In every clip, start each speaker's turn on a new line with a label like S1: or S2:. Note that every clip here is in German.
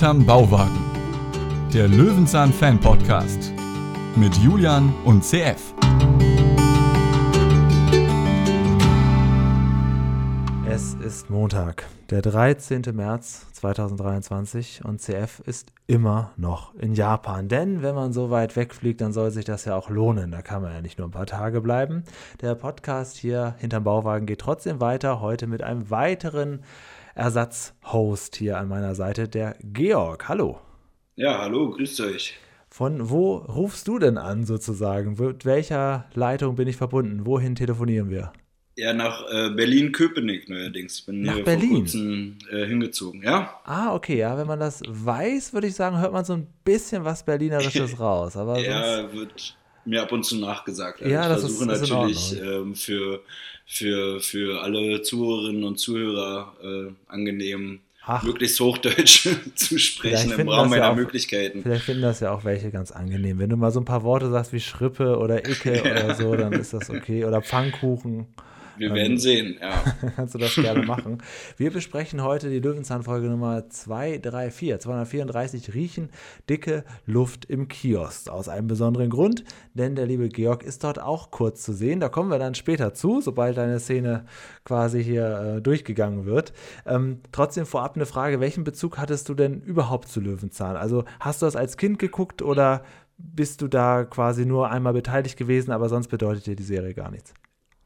S1: Hinterm Bauwagen. Der Löwenzahn Fan Podcast mit Julian und CF.
S2: Es ist Montag, der 13. März 2023 und CF ist immer noch in Japan. Denn wenn man so weit wegfliegt, dann soll sich das ja auch lohnen. Da kann man ja nicht nur ein paar Tage bleiben. Der Podcast hier hinterm Bauwagen geht trotzdem weiter, heute mit einem weiteren Ersatzhost hier an meiner Seite, der Georg. Hallo.
S3: Ja, hallo, grüßt euch.
S2: Von wo rufst du denn an sozusagen? Mit welcher Leitung bin ich verbunden? Wohin telefonieren wir?
S3: Ja, nach äh, Berlin-Köpenick neuerdings. Bin
S2: nach
S3: hier
S2: Berlin?
S3: vor kurzem äh, hingezogen, ja?
S2: Ah, okay, ja, wenn man das weiß, würde ich sagen, hört man so ein bisschen was Berlinerisches raus. Aber
S3: ja, wird mir ab und zu nachgesagt.
S2: Ja,
S3: ich
S2: das ist-
S3: versuche
S2: ist
S3: natürlich ähm, für, für, für alle Zuhörerinnen und Zuhörer äh, angenehm
S2: Ach.
S3: möglichst Hochdeutsch zu sprechen im Rahmen
S2: das ja
S3: meiner
S2: auch-
S3: Möglichkeiten.
S2: Vielleicht finden das ja auch welche ganz angenehm. Wenn du mal so ein paar Worte sagst wie Schrippe oder Icke oder so, dann ist das okay. Oder Pfannkuchen.
S3: Wir werden sehen, ja.
S2: kannst du das gerne machen. Wir besprechen heute die Löwenzahn-Folge Nummer 234, 234 Riechen, dicke Luft im Kiosk. Aus einem besonderen Grund, denn der liebe Georg ist dort auch kurz zu sehen. Da kommen wir dann später zu, sobald deine Szene quasi hier äh, durchgegangen wird. Ähm, trotzdem vorab eine Frage, welchen Bezug hattest du denn überhaupt zu Löwenzahn? Also hast du das als Kind geguckt oder bist du da quasi nur einmal beteiligt gewesen, aber sonst bedeutet dir die Serie gar nichts?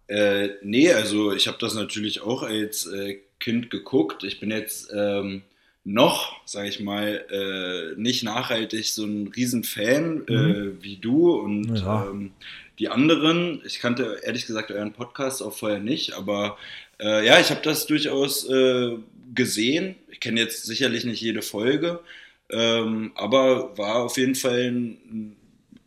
S3: Äh, nee, also ich habe das natürlich auch als äh, Kind geguckt. Ich bin jetzt ähm, noch, sage ich mal, äh, nicht nachhaltig so ein Riesenfan äh, wie du und
S2: Mhm. Ja.
S3: ähm, die anderen. Ich kannte ehrlich gesagt euren Podcast auch vorher nicht, aber äh, ja, ich habe das durchaus äh, gesehen. Ich kenne jetzt sicherlich nicht jede Folge, ähm, aber war auf jeden Fall ein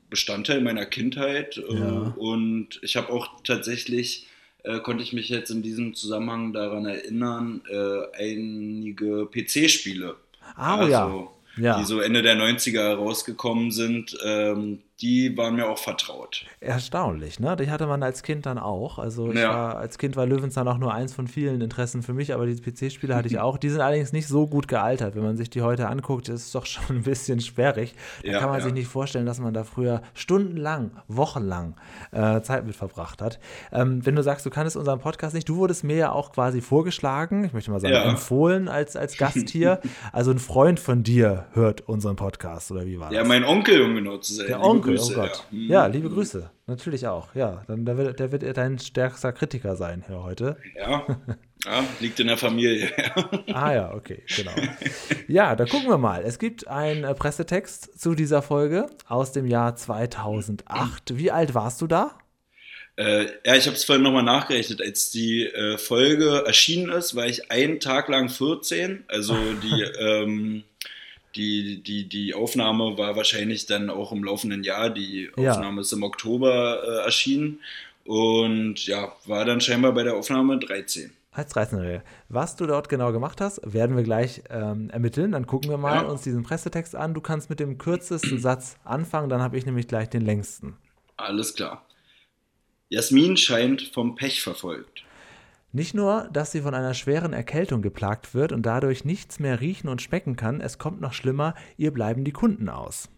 S3: Bestandteil meiner Kindheit äh,
S2: Ja.
S3: und ich habe auch tatsächlich, äh, konnte ich mich jetzt in diesem Zusammenhang daran erinnern, äh, einige PC-Spiele,
S2: Ah, oh ja. Ja.
S3: die so Ende der 90er rausgekommen sind, ähm, die waren mir auch vertraut.
S2: Erstaunlich, ne? Die hatte man als Kind dann auch. Also ich
S3: Ja.
S2: war, als Kind war Löwenzahn auch nur eins von vielen Interessen für mich, aber die PC-Spiele hatte ich auch. Die sind allerdings nicht so gut gealtert. Wenn man sich die heute anguckt, ist es doch schon ein bisschen sperrig. Da
S3: Ja,
S2: kann man
S3: ja.
S2: sich nicht vorstellen, dass man da früher stundenlang, wochenlang äh, Zeit mit verbracht hat. Ähm, wenn du sagst, du kannst unseren Podcast nicht, du wurdest mir ja auch quasi vorgeschlagen, ich möchte mal sagen,
S3: Ja.
S2: empfohlen als, als Gast hier. also ein Freund von dir hört unseren Podcast, oder wie war
S3: Ja,
S2: das?
S3: mein Onkel, um genau zu sein.
S2: Der Onkel,
S3: Grüße,
S2: oh Gott.
S3: Ja.
S2: Ja.
S3: Mhm.
S2: liebe Grüße. Natürlich auch. Ja, dann der wird, der wird dein stärkster Kritiker sein hier heute.
S3: Ja, ja, liegt in der Familie.
S2: Ah ja, okay, genau. Ja, da gucken wir mal. Es gibt einen äh, Pressetext zu dieser Folge aus dem Jahr 2008. Wie alt warst du da?
S3: Äh, ja, ich habe es vorhin nochmal nachgerechnet. Als die äh, Folge erschienen ist, war ich einen Tag lang 14. Also die, ähm, die, die, die Aufnahme war wahrscheinlich dann auch im laufenden Jahr. Die
S2: Ja.
S3: Aufnahme ist im Oktober äh, erschienen. Und ja, war dann scheinbar bei der Aufnahme 13.
S2: Als 13-Jährige. Was du dort genau gemacht hast, werden wir gleich ähm, ermitteln. Dann gucken wir mal
S3: Ja.
S2: uns diesen Pressetext an. Du kannst mit dem kürzesten Satz anfangen, dann habe ich nämlich gleich den längsten.
S3: Alles klar. Jasmin scheint vom Pech verfolgt.
S2: Nicht nur, dass sie von einer schweren Erkältung geplagt wird und dadurch nichts mehr riechen und schmecken kann, es kommt noch schlimmer, ihr bleiben die Kunden aus.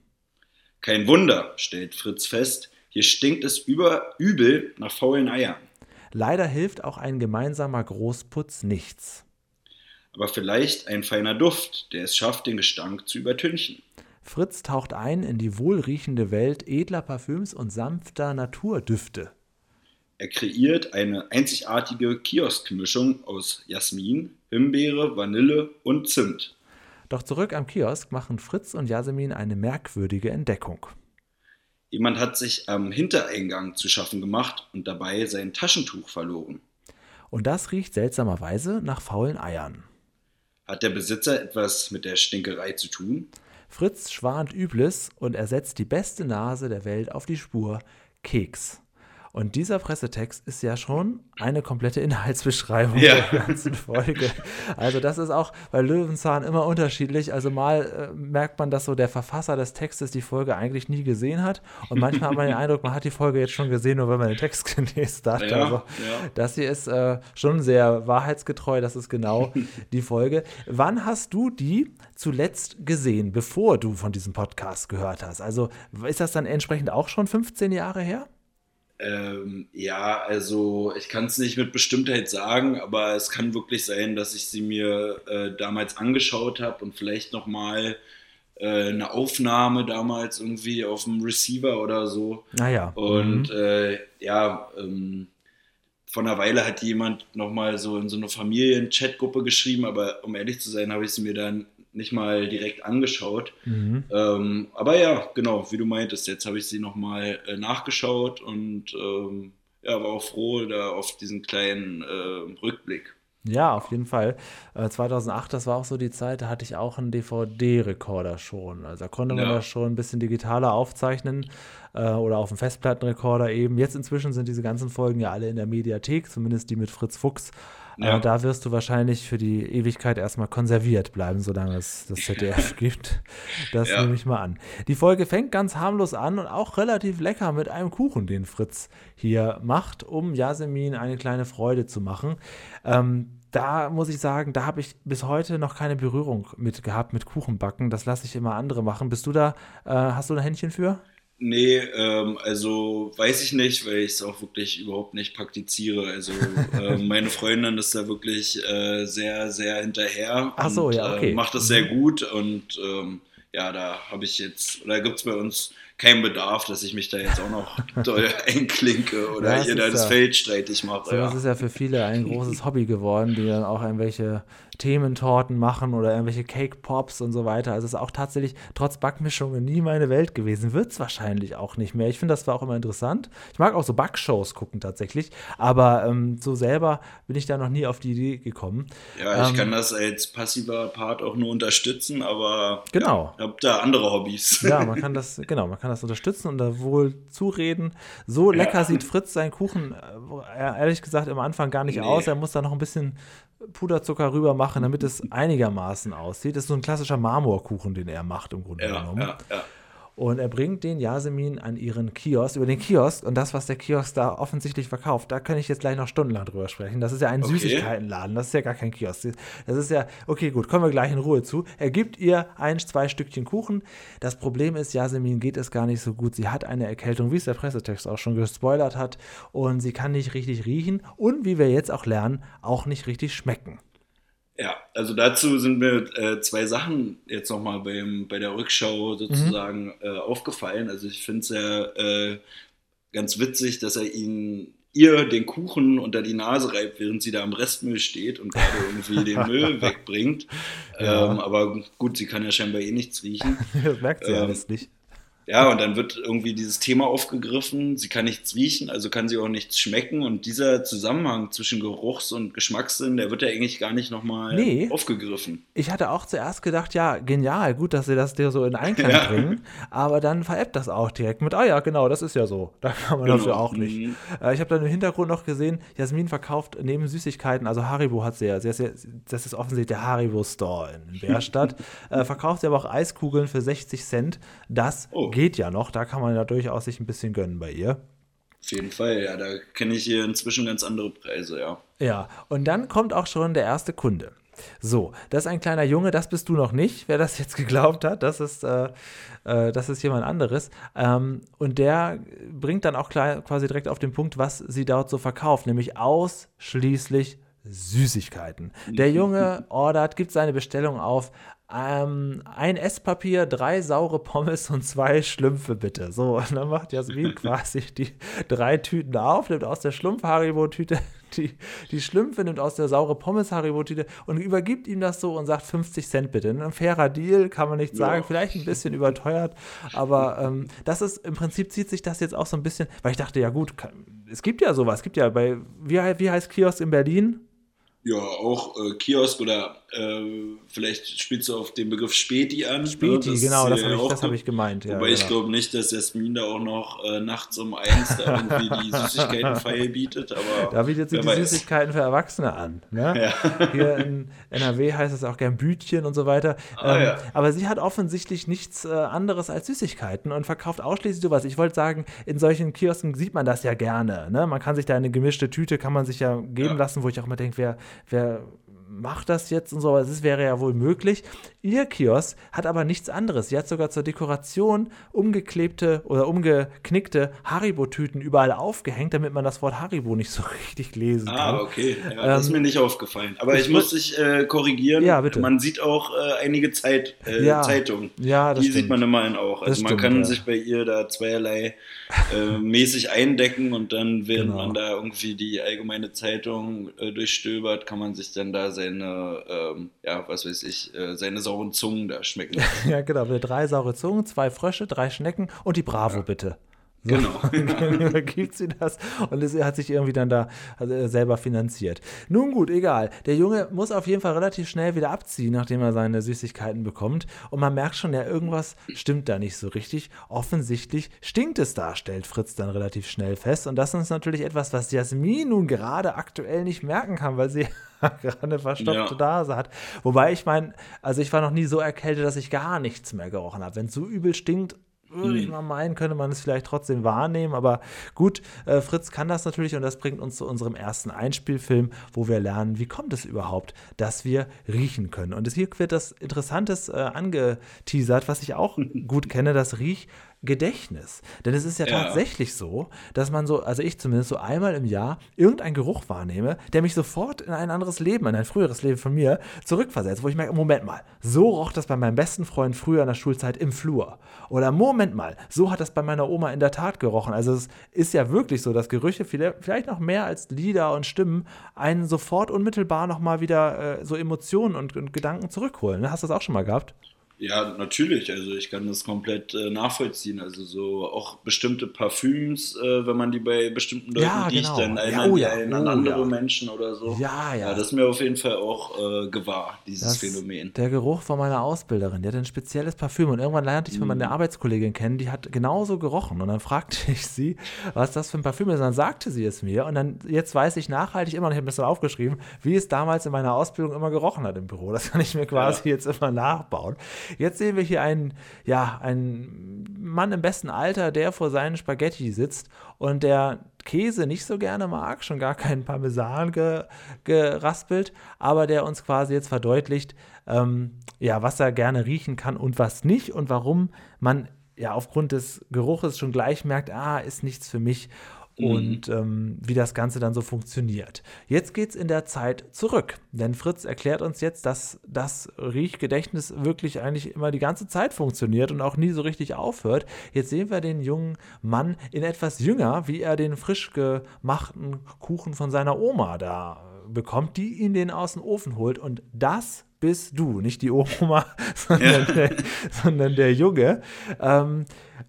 S3: Kein Wunder, stellt Fritz fest, hier stinkt es über übel nach faulen Eiern.
S2: Leider hilft auch ein gemeinsamer Großputz nichts.
S3: aber vielleicht ein feiner Duft, der es schafft, den Gestank zu übertünchen.
S2: Fritz taucht ein in die wohlriechende Welt edler Parfüms und sanfter Naturdüfte.
S3: Er kreiert eine einzigartige Kioskmischung aus Jasmin, Himbeere, Vanille und Zimt.
S2: Doch zurück am Kiosk machen Fritz und Jasmin eine merkwürdige Entdeckung.
S3: Jemand hat sich am Hintereingang zu schaffen gemacht und dabei sein Taschentuch verloren.
S2: Und das riecht seltsamerweise nach faulen Eiern.
S3: Hat der Besitzer etwas mit der Stinkerei zu tun?
S2: Fritz schwant Übles und er setzt die beste Nase der Welt auf die Spur Keks. Und dieser Pressetext ist ja schon eine komplette Inhaltsbeschreibung
S3: Ja.
S2: der ganzen Folge. Also das ist auch bei Löwenzahn immer unterschiedlich. Also mal äh, merkt man, dass so der Verfasser des Textes die Folge eigentlich nie gesehen hat. Und manchmal hat man den Eindruck, man hat die Folge jetzt schon gesehen, nur wenn man den Text gelesen hat.
S3: Ja,
S2: also
S3: ja.
S2: das hier ist äh, schon sehr wahrheitsgetreu. Das ist genau die Folge. Wann hast du die zuletzt gesehen, bevor du von diesem Podcast gehört hast? Also ist das dann entsprechend auch schon 15 Jahre her?
S3: Ähm, ja, also ich kann es nicht mit Bestimmtheit sagen, aber es kann wirklich sein, dass ich sie mir äh, damals angeschaut habe und vielleicht nochmal äh, eine Aufnahme damals irgendwie auf dem Receiver oder so.
S2: Naja.
S3: Und
S2: mhm.
S3: äh, ja, ähm, vor einer Weile hat jemand nochmal so in so eine Familien-Chat-Gruppe geschrieben, aber um ehrlich zu sein, habe ich sie mir dann nicht mal direkt angeschaut.
S2: Mhm.
S3: Ähm, aber ja, genau, wie du meintest, jetzt habe ich sie nochmal äh, nachgeschaut und ähm, ja, war auch froh da auf diesen kleinen äh, Rückblick.
S2: Ja, auf jeden Fall. Äh, 2008, das war auch so die Zeit, da hatte ich auch einen DVD-Rekorder schon. Also da konnte man
S3: Ja.
S2: das schon ein bisschen digitaler aufzeichnen äh, oder auf dem Festplattenrekorder eben. Jetzt inzwischen sind diese ganzen Folgen ja alle in der Mediathek, zumindest die mit Fritz Fuchs.
S3: Ja.
S2: Da wirst du wahrscheinlich für die Ewigkeit erstmal konserviert bleiben, solange es das ZDF gibt. Das
S3: Ja.
S2: nehme ich mal an. Die Folge fängt ganz harmlos an und auch relativ lecker mit einem Kuchen, den Fritz hier macht, um Yasemin eine kleine Freude zu machen. Ähm, da muss ich sagen, da habe ich bis heute noch keine Berührung mit gehabt mit Kuchenbacken. Das lasse ich immer andere machen. Bist du da, äh, hast du ein Händchen für?
S3: Nee, ähm, also weiß ich nicht, weil ich es auch wirklich überhaupt nicht praktiziere. Also äh, meine Freundin ist da wirklich äh, sehr, sehr hinterher
S2: Ach so,
S3: und
S2: ja, okay.
S3: äh, macht das sehr gut und ähm, ja, da habe ich jetzt, oder gibt es bei uns keinen Bedarf, dass ich mich da jetzt auch noch doll einklinke oder
S2: Ja, das
S3: ihr da das
S2: ja-
S3: Feld streitig mache.
S2: So, das
S3: Ja.
S2: ist ja für viele ein großes Hobby geworden, die dann auch irgendwelche Thementorten machen oder irgendwelche Cake Pops und so weiter. Also es ist auch tatsächlich trotz Backmischungen nie meine Welt gewesen. Wird es wahrscheinlich auch nicht mehr. Ich finde, das war auch immer interessant. Ich mag auch so Backshows gucken tatsächlich, aber ähm, so selber bin ich da noch nie auf die Idee gekommen.
S3: Ja, ich
S2: Ähm,
S3: kann das als passiver Part auch nur unterstützen, aber
S2: Genau.
S3: ja, hab da andere Hobbys.
S2: Ja, man kann das, genau, man kann das unterstützen und da wohl zureden. So lecker sieht Fritz seinen Kuchen, äh, ehrlich gesagt, am Anfang gar nicht
S3: Nee.
S2: aus. Er muss da noch ein bisschen Puderzucker rüber machen, damit es einigermaßen aussieht. Das ist so ein klassischer Marmorkuchen, den er macht im Grunde
S3: ja,
S2: genommen.
S3: ja, ja.
S2: Und er bringt den Yasemin an ihren Kiosk, über den Kiosk und das, was der Kiosk da offensichtlich verkauft, da kann ich jetzt gleich noch stundenlang drüber sprechen. Das ist ja ein
S3: Okay.
S2: Süßigkeitenladen, das ist ja gar kein Kiosk. Das ist ja, okay, gut, kommen wir gleich in Ruhe zu. Er gibt ihr ein, zwei Stückchen Kuchen. Das Problem ist, Yasemin geht es gar nicht so gut. Sie hat eine Erkältung, wie es der Pressetext auch schon gespoilert hat, und sie kann nicht richtig riechen und, wie wir jetzt auch lernen, auch nicht richtig schmecken.
S3: Ja, also dazu sind mir äh, zwei Sachen jetzt nochmal bei der Rückschau sozusagen äh, aufgefallen. Also ich finde es ja äh, ganz witzig, dass er ihn ihr den Kuchen unter die Nase reibt, während sie da am Restmüll steht und gerade irgendwie den Müll wegbringt.
S2: Ja.
S3: Ähm, aber gut, sie kann ja scheinbar eh nichts riechen.
S2: Das merkt sie
S3: Ähm,
S2: alles nicht.
S3: Ja, und dann wird irgendwie dieses Thema aufgegriffen. Sie kann nichts riechen, also kann sie auch nichts schmecken. Und dieser Zusammenhang zwischen Geruchs- und Geschmackssinn, der wird ja eigentlich gar nicht nochmal
S2: Nee.
S3: aufgegriffen.
S2: Ich hatte auch zuerst gedacht, ja, genial, gut, dass sie das dir so in Einklang
S3: Ja.
S2: bringen, aber dann veräppt das auch direkt mit, ah ja, genau, das ist ja so. Da kann man
S3: Genau.
S2: dafür auch nicht.
S3: Mhm.
S2: Äh, ich habe dann im Hintergrund noch gesehen, Jasmin verkauft neben Süßigkeiten, also Haribo hat sie ja, sie ja das ist offensichtlich der Haribo Store in Bärstadt, äh, verkauft sie aber auch Eiskugeln für 60 Cent. Das
S3: Oh.
S2: Geht ja noch, da kann man ja durchaus sich ein bisschen gönnen bei ihr.
S3: Auf jeden Fall, ja, da kenne ich hier inzwischen ganz andere Preise, ja.
S2: Ja, und dann kommt auch schon der erste Kunde. So, das ist ein kleiner Junge, das bist du noch nicht, wer das jetzt geglaubt hat, das ist, äh, äh, das ist jemand anderes. Ähm, und der bringt dann auch klar, quasi direkt auf den Punkt, was sie dort so verkauft, nämlich ausschließlich Süßigkeiten. Der Junge ordert, gibt seine Bestellung auf. Ähm, ein Esspapier, drei saure Pommes und zwei Schlümpfe bitte. So, und dann macht Jasmin quasi die drei Tüten auf, nimmt aus der Schlumpf-Haribo-Tüte die, die Schlümpfe, nimmt aus der saure Pommes-Haribo-Tüte und übergibt ihm das so und sagt 50 Cent bitte. Ein fairer Deal, kann man nicht sagen,
S3: Ja.
S2: vielleicht ein bisschen überteuert, aber ähm, das ist, im Prinzip zieht sich das jetzt auch so ein bisschen, weil ich dachte, ja gut, kann, es gibt ja sowas, es gibt ja bei, wie, wie heißt Kiosk in Berlin?
S3: Ja, auch äh, Kiosk oder äh, vielleicht spielst du auf den Begriff Späti an.
S2: Späti,
S3: ne?
S2: genau, das habe ich, das hab ich gemeint. Ja,
S3: Wobei
S2: genau.
S3: ich glaube nicht, dass Jasmin da auch noch äh, nachts um eins da irgendwie die Süßigkeitenfeier bietet, aber
S2: Da bietet sie die
S3: weiß.
S2: Süßigkeiten für Erwachsene an. Ne?
S3: Ja.
S2: Hier in NRW heißt es auch gern Bütchen und so weiter.
S3: Ah,
S2: ähm,
S3: ja.
S2: Aber sie hat offensichtlich nichts äh, anderes als Süßigkeiten und verkauft ausschließlich sowas. Ich wollte sagen, in solchen Kiosken sieht man das ja gerne. Ne? Man kann sich da eine gemischte Tüte, kann man sich ja geben lassen, wo ich auch immer denke, wer, wer macht das jetzt und so, aber es wäre ja wohl möglich. Ihr Kiosk hat aber nichts anderes. Sie hat sogar zur Dekoration umgeklebte oder umgeknickte Haribo-Tüten überall aufgehängt, damit man das Wort Haribo nicht so richtig lesen kann.
S3: Ah, okay. Ja, das ist
S2: Ähm,
S3: mir nicht aufgefallen. Aber
S2: ich
S3: ich, muss dich äh, korrigieren.
S2: Ja, bitte.
S3: Man sieht auch äh, einige Zeit, äh,
S2: Ja.
S3: Zeitungen.
S2: Ja, das
S3: Die
S2: stimmt.
S3: sieht man immerhin auch. Also
S2: Das
S3: man
S2: stimmt,
S3: kann
S2: ja.
S3: sich bei ihr da zweierlei äh, mäßig eindecken und dann, während
S2: Genau.
S3: man da irgendwie die allgemeine Zeitung äh, durchstöbert, kann man sich dann da seine, ähm, ja, was weiß ich, äh, seine sauren Zungen da schmecken.
S2: Ja, genau. Wir drei saure Zungen, zwei Frösche, drei Schnecken und die Bravo bitte. So,
S3: Genau.
S2: dann übergibt sie das und es hat sich irgendwie dann da äh, selber finanziert. Nun gut, egal. Der Junge muss auf jeden Fall relativ schnell wieder abziehen, nachdem er seine Süßigkeiten bekommt. Und man merkt schon, ja, irgendwas stimmt da nicht so richtig. Offensichtlich stinkt es da, stellt Fritz dann relativ schnell fest. Und das ist natürlich etwas, was Jasmin nun gerade aktuell nicht merken kann, weil sie gerade eine verstopfte
S3: Ja.
S2: Nase hat. Wobei ich meine, also ich war noch nie so erkältet, dass ich gar nichts mehr gerochen habe. Wenn es so übel stinkt, würde ich
S3: Hm.
S2: mal meinen, könnte man es vielleicht trotzdem wahrnehmen. Aber gut, äh, Fritz kann das natürlich und das bringt uns zu unserem ersten Einspielfilm, wo wir lernen, wie kommt es überhaupt, dass wir riechen können. Und es, hier wird das Interessantes äh, angeteasert, was ich auch gut kenne, das Riechgedächtnis. Denn es ist ja,
S3: Ja.
S2: tatsächlich so, dass man so, also ich zumindest so einmal im Jahr irgendeinen Geruch wahrnehme, der mich sofort in ein anderes Leben, in ein früheres Leben von mir zurückversetzt, wo ich merke, Moment mal, so roch das bei meinem besten Freund früher in der Schulzeit im Flur. Oder Moment mal, so hat das bei meiner Oma in der Tat gerochen. Also es ist ja wirklich so, dass Gerüche vielleicht noch mehr als Lieder und Stimmen einen sofort unmittelbar nochmal wieder äh, so Emotionen und, und Gedanken zurückholen. Hast du das auch schon mal gehabt?
S3: Ja, natürlich. Also ich kann das komplett äh, nachvollziehen. Also so auch bestimmte Parfüms, äh, wenn man die bei bestimmten Leuten
S2: Ja,
S3: riecht,
S2: genau.
S3: dann
S2: Ja,
S3: erinnern
S2: oh
S3: die
S2: ja,
S3: einen
S2: oh
S3: an andere
S2: ja.
S3: Menschen oder so.
S2: Ja, ja.
S3: das ist mir auf jeden Fall auch äh, gewahr, dieses
S2: Das-
S3: Phänomen.
S2: Der Geruch von meiner Ausbilderin, die hat ein spezielles Parfüm und irgendwann lernte ich
S3: Mhm.
S2: meine Arbeitskollegin kennen, die hat genauso gerochen und dann fragte ich sie, was das für ein Parfüm ist und dann sagte sie es mir und dann, jetzt weiß ich nachhaltig immer, noch, ich habe das dann aufgeschrieben, wie es damals in meiner Ausbildung immer gerochen hat im Büro. Das kann ich mir quasi jetzt immer nachbauen. Jetzt sehen wir hier einen, ja, einen Mann im besten Alter, der vor seinen Spaghetti sitzt und der Käse nicht so gerne mag, schon gar keinen Parmesan ge, geraspelt, aber der uns quasi jetzt verdeutlicht, ähm, ja, was er gerne riechen kann und was nicht und warum man ja aufgrund des Geruches schon gleich merkt, ah, ist nichts für mich und ähm, wie das Ganze dann so funktioniert. Jetzt geht es in der Zeit zurück, denn Fritz erklärt uns jetzt, dass das Riechgedächtnis wirklich eigentlich immer die ganze Zeit funktioniert und auch nie so richtig aufhört. Jetzt sehen wir den jungen Mann in etwas jünger, wie er den frisch gemachten Kuchen von seiner Oma da bekommt, die ihn den aus dem Ofen holt und das bist du, nicht die Oma, sondern,
S3: Ja.
S2: der, sondern der Junge. Ähm,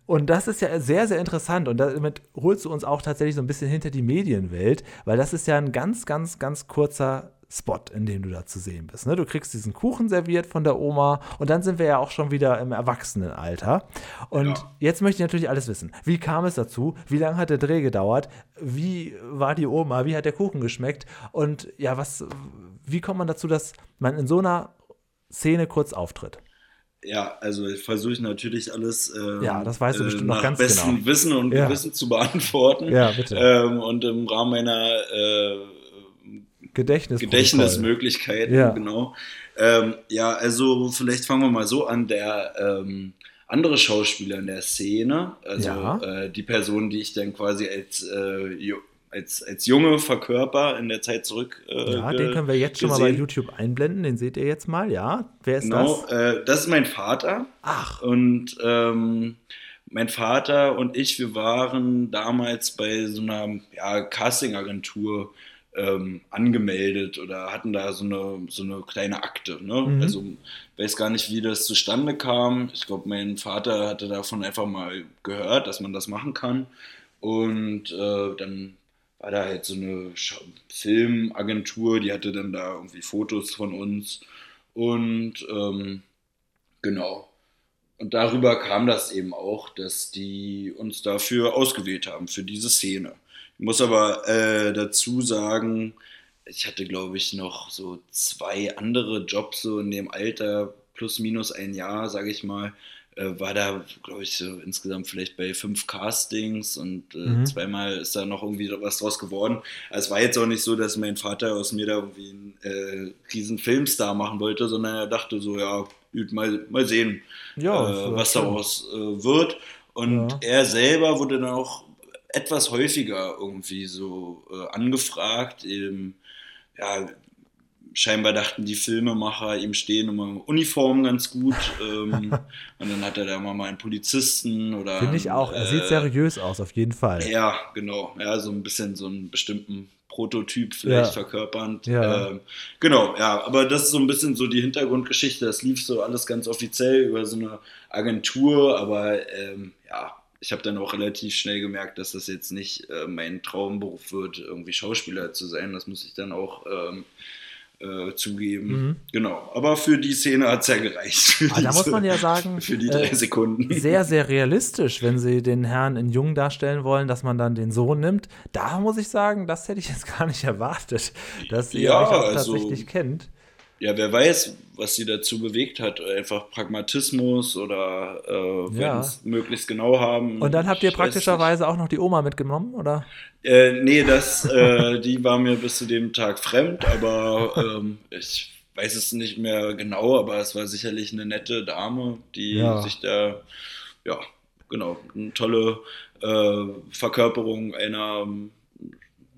S2: und das ist ja sehr, sehr interessant. Und damit holst du uns auch tatsächlich so ein bisschen hinter die Medienwelt, weil das ist ja ein ganz, ganz, ganz kurzer Spot, in dem du da zu sehen bist. Ne? Du kriegst diesen Kuchen serviert von der Oma und dann sind wir ja auch schon wieder im Erwachsenenalter. Und
S3: Ja.
S2: jetzt möchte ich natürlich alles wissen. Wie kam es dazu? Wie lange hat der Dreh gedauert? Wie war die Oma? Wie hat der Kuchen geschmeckt? Und ja, was, wie kommt man dazu, dass man in so einer Szene kurz auftritt?
S3: Ja, also ich versuche natürlich alles ähm,
S2: Ja, das weißt du bestimmt noch
S3: nach
S2: ganz
S3: bestem
S2: genau.
S3: Wissen und
S2: Ja.
S3: Gewissen zu beantworten.
S2: Ja, bitte.
S3: Ähm, und im Rahmen meiner äh,
S2: Gedächtnis.
S3: Gedächtnismöglichkeiten,
S2: Ja.
S3: genau. Ähm, ja, also vielleicht fangen wir mal so an. Der ähm, andere Schauspieler in der Szene, also
S2: Ja.
S3: äh, die Person, die ich dann quasi als, äh, als, als Junge verkörper in der Zeit zurück. Äh,
S2: Ja, den können wir jetzt schon mal bei
S3: gesehen.
S2: YouTube einblenden. Den seht ihr jetzt mal, ja. Wer ist
S3: Genau,
S2: das?
S3: äh, das ist mein Vater.
S2: Ach,
S3: Und ähm, mein Vater und ich, wir waren damals bei so einer ja, Casting-Agentur ähm, angemeldet oder hatten da so eine, so eine kleine Akte. Ne?
S2: Mhm.
S3: Also weiß gar nicht, wie das zustande kam. Ich glaube, mein Vater hatte davon einfach mal gehört, dass man das machen kann. Und äh, dann war da halt so eine Filmagentur, die hatte dann da irgendwie Fotos von uns. Und ähm, genau. Und darüber kam das eben auch, dass die uns dafür ausgewählt haben, für diese Szene. Ich muss aber äh, dazu sagen, ich hatte, glaube ich, noch so zwei andere Jobs so in dem Alter, plus minus ein Jahr, sage ich mal, war da, glaube ich, so insgesamt vielleicht bei fünf Castings und äh, mhm. zweimal ist da noch irgendwie was draus geworden. Also es war jetzt auch nicht so, dass mein Vater aus mir da irgendwie einen äh, riesen Filmstar machen wollte, sondern er dachte so, ja, mal, mal sehen, ja, äh, was daraus äh, wird. Und ja. er selber wurde dann auch etwas häufiger irgendwie so äh, angefragt, eben, ja, scheinbar dachten die Filmemacher, ihm stehen immer Uniformen ganz gut. ähm, und dann hat er da immer mal einen Polizisten oder.
S2: Finde ich auch. Er äh, sieht seriös aus, auf jeden Fall.
S3: Ja, genau. Ja, so ein bisschen so einen bestimmten Prototyp vielleicht ja. verkörpernd. Ja. Ähm, genau, ja, aber das ist so ein bisschen so die Hintergrundgeschichte. Das lief so alles ganz offiziell über so eine Agentur, aber ähm, ja, ich habe dann auch relativ schnell gemerkt, dass das jetzt nicht äh, mein Traumberuf wird, irgendwie Schauspieler zu sein. Das muss ich dann auch ähm, äh, zugeben. Mhm. Genau, aber für die Szene hat es ja gereicht.
S2: Aber da muss man ja sagen,
S3: für die drei äh, Sekunden.
S2: Sehr, sehr realistisch, wenn sie den Herrn in Jung darstellen wollen, dass man dann den Sohn nimmt. Da muss ich sagen, das hätte ich jetzt gar nicht erwartet, dass ihr ja, euch auch also, tatsächlich kennt.
S3: Ja, wer weiß, was sie dazu bewegt hat. Einfach Pragmatismus oder äh, ja. möglichst genau haben.
S2: Und dann habt ihr praktischerweise auch noch die Oma mitgenommen, oder?
S3: Äh, nee, das, äh, die war mir bis zu dem Tag fremd, aber ähm, ich weiß es nicht mehr genau, aber es war sicherlich eine nette Dame, die ja. sich da, ja, genau, eine tolle äh, Verkörperung einer ähm,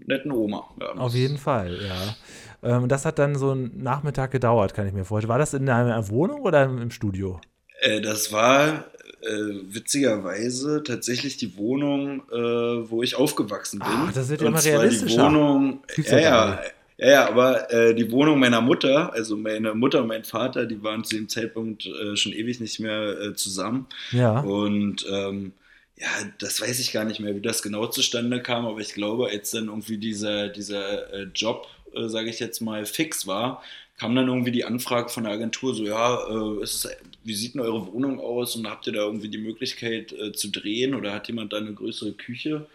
S3: netten Oma.
S2: Ja, Auf jeden Fall, ja. Ähm, das hat dann so einen Nachmittag gedauert, kann ich mir vorstellen. War das in einer Wohnung oder im Studio?
S3: Äh, das war äh, witzigerweise tatsächlich die Wohnung, äh, wo ich aufgewachsen bin. Ach,
S2: das wird ja immer realistischer.
S3: Die Wohnung, ja, ja, ja, ja, aber äh, die Wohnung meiner Mutter, also meine Mutter und mein Vater, die waren zu dem Zeitpunkt äh, schon ewig nicht mehr äh, zusammen.
S2: Ja.
S3: Und ähm, ja, das weiß ich gar nicht mehr, wie das genau zustande kam, aber ich glaube, als dann irgendwie dieser, dieser äh, Job äh, sage ich jetzt mal, fix war, kam dann irgendwie die Anfrage von der Agentur so, ja, äh, ist, wie sieht denn eure Wohnung aus und habt ihr da irgendwie die Möglichkeit äh, zu drehen oder hat jemand da eine größere Küche?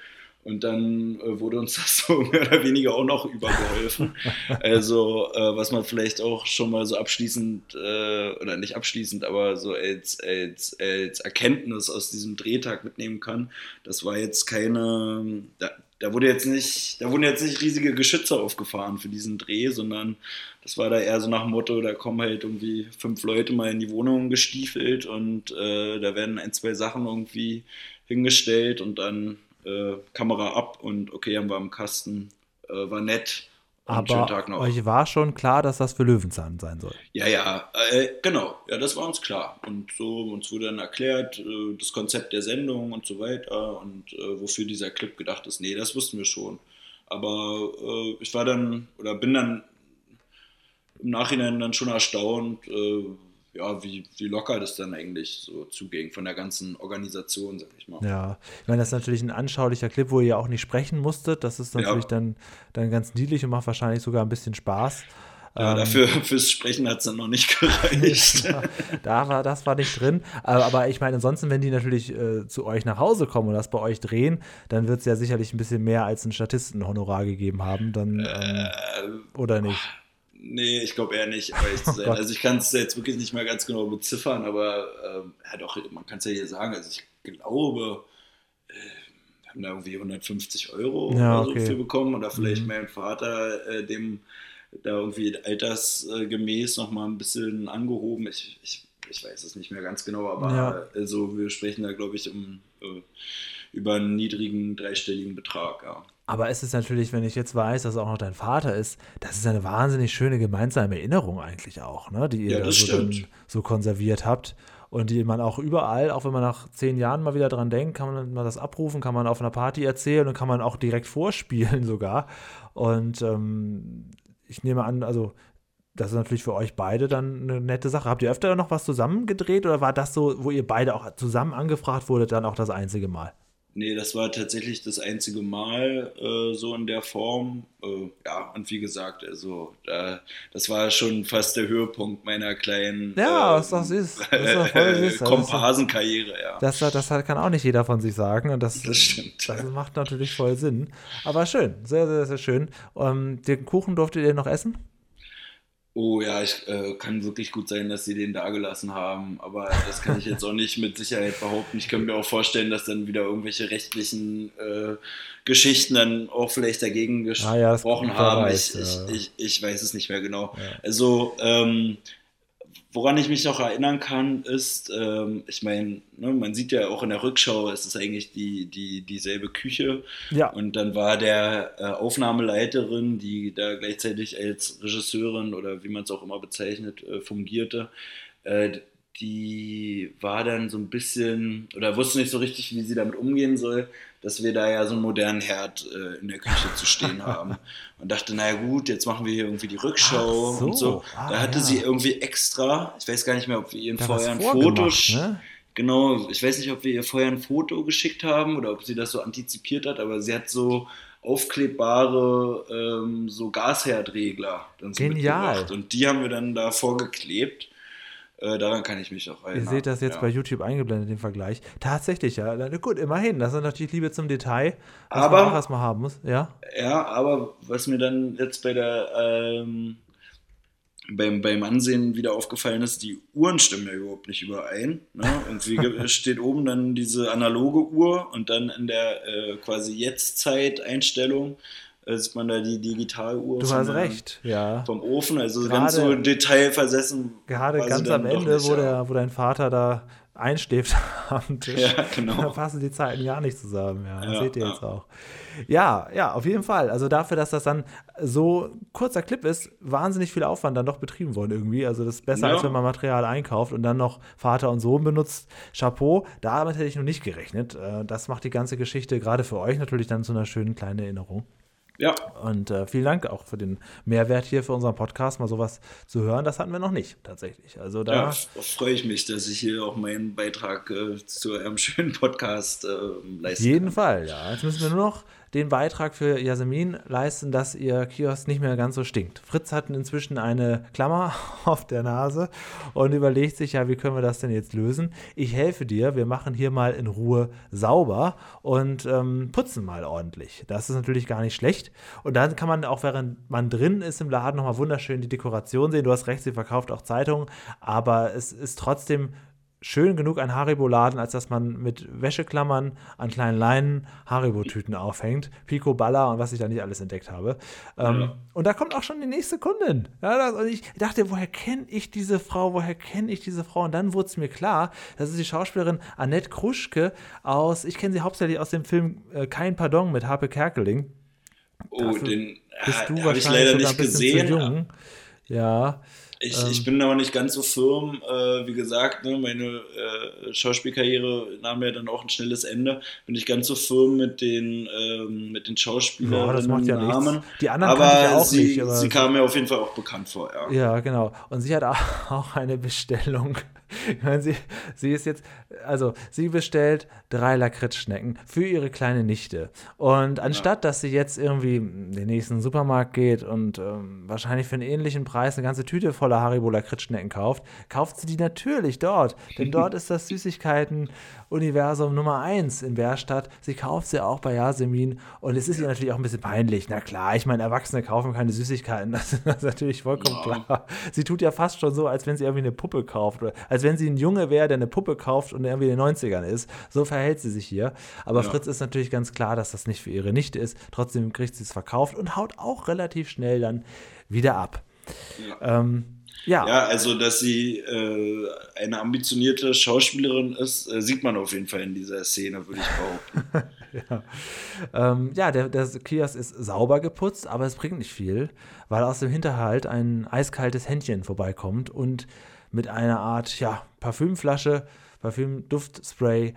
S3: Und dann äh, wurde uns das so mehr oder weniger auch noch übergeholfen. also, äh, was man vielleicht auch schon mal so abschließend, äh, oder nicht abschließend, aber so als, als, als Erkenntnis aus diesem Drehtag mitnehmen kann. Das war jetzt keine, da, da wurde jetzt nicht, da wurden jetzt nicht riesige Geschütze aufgefahren für diesen Dreh, sondern das war da eher so nach dem Motto, da kommen halt irgendwie fünf Leute mal in die Wohnung gestiefelt und äh, da werden ein, zwei Sachen irgendwie hingestellt und dann äh, Kamera ab und okay, haben wir am Kasten, äh, war nett.
S2: Aber euch war schon klar, dass das für Löwenzahn sein soll.
S3: Ja, ja, äh, genau. Ja, das war uns klar. Und so uns wurde dann erklärt, äh, das Konzept der Sendung und so weiter und äh, wofür dieser Clip gedacht ist. Nee, das wussten wir schon. Aber äh, ich war dann oder bin dann im Nachhinein dann schon erstaunt, äh, ja, wie, wie locker das dann eigentlich so zuging von der ganzen Organisation, sag ich mal.
S2: Ja, ich meine, das ist natürlich ein anschaulicher Clip, wo ihr ja auch nicht sprechen musstet. Das ist natürlich ja. dann, dann ganz niedlich und macht wahrscheinlich sogar ein bisschen Spaß.
S3: Ja, ähm, dafür fürs Sprechen hat es dann noch nicht gereicht.
S2: da war, das war nicht drin. Aber, aber ich meine, ansonsten, wenn die natürlich äh, zu euch nach Hause kommen und das bei euch drehen, dann wird es ja sicherlich ein bisschen mehr als ein Statistenhonorar gegeben haben, dann ähm, äh, oder nicht?
S3: Nee, ich glaube eher nicht, ehrlich zu sein. Oh also ich kann es jetzt wirklich nicht mehr ganz genau beziffern, aber ähm, ja doch, man kann es ja hier sagen. Also ich glaube, äh, wir haben da irgendwie 150 Euro
S2: ja,
S3: oder
S2: okay.
S3: so für bekommen. Oder vielleicht mhm. mein Vater, äh, dem da irgendwie altersgemäß nochmal ein bisschen angehoben. Ich, ich, ich weiß es nicht mehr ganz genau, aber ja. also wir sprechen da, glaube ich, um, äh, über einen niedrigen dreistelligen Betrag, ja.
S2: Aber es ist natürlich, wenn ich jetzt weiß, dass auch noch dein Vater ist, das ist eine wahnsinnig schöne gemeinsame Erinnerung eigentlich auch, ne? die ihr ja, so, so, konserviert habt und die man auch überall, auch wenn man nach zehn Jahren mal wieder dran denkt, kann man mal das abrufen, kann man auf einer Party erzählen und kann man auch direkt vorspielen sogar. Und ähm, ich nehme an, also das ist natürlich für euch beide dann eine nette Sache. Habt ihr öfter noch was zusammen gedreht oder war das so, wo ihr beide auch zusammen angefragt wurdet, dann auch das einzige Mal?
S3: Nee, das war tatsächlich das einzige Mal äh, so in der Form. Äh, ja, und wie gesagt, also äh, das war schon fast der Höhepunkt meiner kleinen
S2: ja, ist doch süß. Das ist voll süß.
S3: Komparsenkarriere, ja.
S2: Das, das kann auch nicht jeder von sich sagen. Und das,
S3: Das stimmt.
S2: das macht natürlich voll Sinn. Aber schön, sehr, sehr, sehr schön. Ähm, den Kuchen durftet ihr noch essen?
S3: Oh ja, ich äh, kann wirklich gut sein, dass sie den da gelassen haben, aber das kann ich jetzt auch nicht mit Sicherheit behaupten. Ich könnte mir auch vorstellen, dass dann wieder irgendwelche rechtlichen äh, Geschichten dann auch vielleicht dagegen
S2: Ah ja,
S3: gesprochen haben.
S2: weiß,
S3: ich,
S2: ja.
S3: ich, ich, ich weiß es nicht mehr genau.
S2: Ja.
S3: Also, ähm, woran ich mich noch erinnern kann, ist, ähm, ich meine, ne, man sieht ja auch in der Rückschau, es ist eigentlich die, die, dieselbe Küche.
S2: Ja.
S3: Und dann war der äh, Aufnahmeleiterin, die da gleichzeitig als Regisseurin oder wie man es auch immer bezeichnet, äh, fungierte, äh, die war dann so ein bisschen oder wusste nicht so richtig, wie sie damit umgehen soll, dass wir da ja so einen modernen Herd äh, in der Küche zu stehen haben. Und dachte, naja gut, jetzt machen wir hier irgendwie die Rückschau
S2: so.
S3: und so.
S2: Ah,
S3: da hatte
S2: ja.
S3: sie irgendwie extra, ich weiß gar nicht mehr, ob wir ihr vorher ein Foto
S2: ne?
S3: Genau, ich weiß nicht, ob wir ihr vorher ein Foto geschickt haben oder ob sie das so antizipiert hat, aber sie hat so aufklebbare ähm, so Gasherdregler dann so
S2: Genial.
S3: mitgebracht. Und die haben wir dann da vorgeklebt. Äh, daran kann ich mich auch
S2: Ihr
S3: erinnern.
S2: seht das jetzt
S3: ja.
S2: bei YouTube eingeblendet, den Vergleich. Tatsächlich, ja. Gut, immerhin. Das ist natürlich Liebe zum Detail, was
S3: Aber-
S2: man auch erstmal haben muss. Ja.
S3: Ja, aber was mir dann jetzt bei der ähm, beim, beim Ansehen wieder aufgefallen ist, die Uhren stimmen ja überhaupt nicht überein. Ne? Irgendwie ge- steht oben dann diese analoge Uhr und dann in der äh, quasi Jetzt-Zeit-Einstellung äh, sieht man da die Digitaluhr
S2: Du hast recht, ja.
S3: vom Ofen. Also
S2: Gerade-
S3: ganz so detailversessen.
S2: Gerade ganz am Ende,
S3: nicht,
S2: wo, der, wo dein Vater da einschläft am Tisch.
S3: Ja,
S2: Da
S3: genau.
S2: passen die Zeiten gar nicht zusammen, ja. Das
S3: Ja,
S2: seht ihr
S3: ja.
S2: jetzt auch. Ja, ja, auf jeden Fall. Also dafür, dass das dann so kurzer Clip ist, wahnsinnig viel Aufwand dann doch betrieben worden irgendwie. Also das ist besser,
S3: Ja.
S2: als wenn man Material einkauft und dann noch Vater und Sohn benutzt. Chapeau, damit hätte ich noch nicht gerechnet. Äh, Das macht die ganze Geschichte gerade für euch natürlich dann zu einer schönen kleinen Erinnerung.
S3: Ja,
S2: Und äh, vielen Dank auch für den Mehrwert hier für unseren Podcast, mal sowas zu hören. Das hatten wir noch nicht tatsächlich. Also da.
S3: ja, freue ich mich, dass ich hier auch meinen Beitrag äh, zu einem schönen Podcast äh, leisten
S2: Jeden
S3: kann.
S2: Fall, ja. Jetzt müssen wir nur noch den Beitrag für Jasmin leisten, dass ihr Kiosk nicht mehr ganz so stinkt. Fritz hat inzwischen eine Klammer auf der Nase und überlegt sich, ja, wie können wir das denn jetzt lösen? Ich helfe dir, wir machen hier mal in Ruhe sauber und ähm, putzen mal ordentlich. Das ist natürlich gar nicht schlecht. Und dann kann man auch, während man drin ist im Laden, nochmal wunderschön die Dekoration sehen. Du hast recht, sie verkauft auch Zeitungen, aber es ist trotzdem schön genug ein Haribo-Laden, als dass man mit Wäscheklammern an kleinen Leinen Haribo-Tüten aufhängt. Pico Balla und was ich da nicht alles entdeckt habe. Ähm,
S3: Ja.
S2: Und da kommt auch schon die nächste Kundin. Ja, das, und ich dachte, woher kenne ich diese Frau? Woher kenne ich diese Frau? Und dann wurde es mir klar, das ist die Schauspielerin Annette Kruschke aus, ich kenne sie hauptsächlich aus dem Film äh, Kein Pardon mit Harpe Kerkeling.
S3: Oh,
S2: Dafür
S3: den
S2: Bist du
S3: habe ich
S2: wahrscheinlich
S3: leider nicht
S2: ein bisschen
S3: gesehen.
S2: zu jung. Ja.
S3: Ich,
S2: Ähm.
S3: ich bin aber nicht ganz so firm. Äh, wie gesagt, ne, meine äh, Schauspielkarriere nahm ja dann auch ein schnelles Ende. Bin ich ganz so firm mit den, ähm, mit den Schauspielern
S2: Ja, das macht ja
S3: Namen.
S2: nichts. Die anderen kannte ich
S3: aber
S2: auch
S3: sie,
S2: nicht, aber
S3: sie
S2: so-
S3: kam mir auf jeden Fall auch bekannt vor. Ja.
S2: Ja, genau. Und sie hat auch eine Bestellung. Ich meine, sie, sie ist jetzt, also sie bestellt drei Lakritzschnecken für ihre kleine Nichte. Und anstatt, dass sie jetzt irgendwie in den nächsten Supermarkt geht und ähm, wahrscheinlich für einen ähnlichen Preis eine ganze Tüte voller Haribo Lakritzschnecken kauft, kauft sie die natürlich dort. Denn dort ist das Süßigkeiten-Universum Nummer eins in Bärstadt. Sie kauft sie auch bei Yasemin und es ist ihr natürlich auch ein bisschen peinlich. Na klar, ich meine, Erwachsene kaufen keine Süßigkeiten. Das ist natürlich vollkommen
S3: Ja.
S2: klar. Sie tut ja fast schon so, als wenn sie irgendwie eine Puppe kauft. Oder als wenn sie ein Junge wäre, der eine Puppe kauft und irgendwie in den 90ern ist. So verhält sie sich hier. Aber
S3: Ja.
S2: Fritz ist natürlich ganz klar, dass das nicht für ihre Nichte ist. Trotzdem kriegt sie es verkauft und haut auch relativ schnell dann wieder ab.
S3: Ja.
S2: Ähm, ja.
S3: Ja, also dass sie äh, eine ambitionierte Schauspielerin ist, äh, sieht man auf jeden Fall in dieser Szene, würde ich behaupten.
S2: Ja, ähm, ja der, der Kiosk ist sauber geputzt, aber es bringt nicht viel, weil aus dem Hinterhalt ein eiskaltes Händchen vorbeikommt und mit einer Art ja, Parfümflasche, Parfüm-Duftspray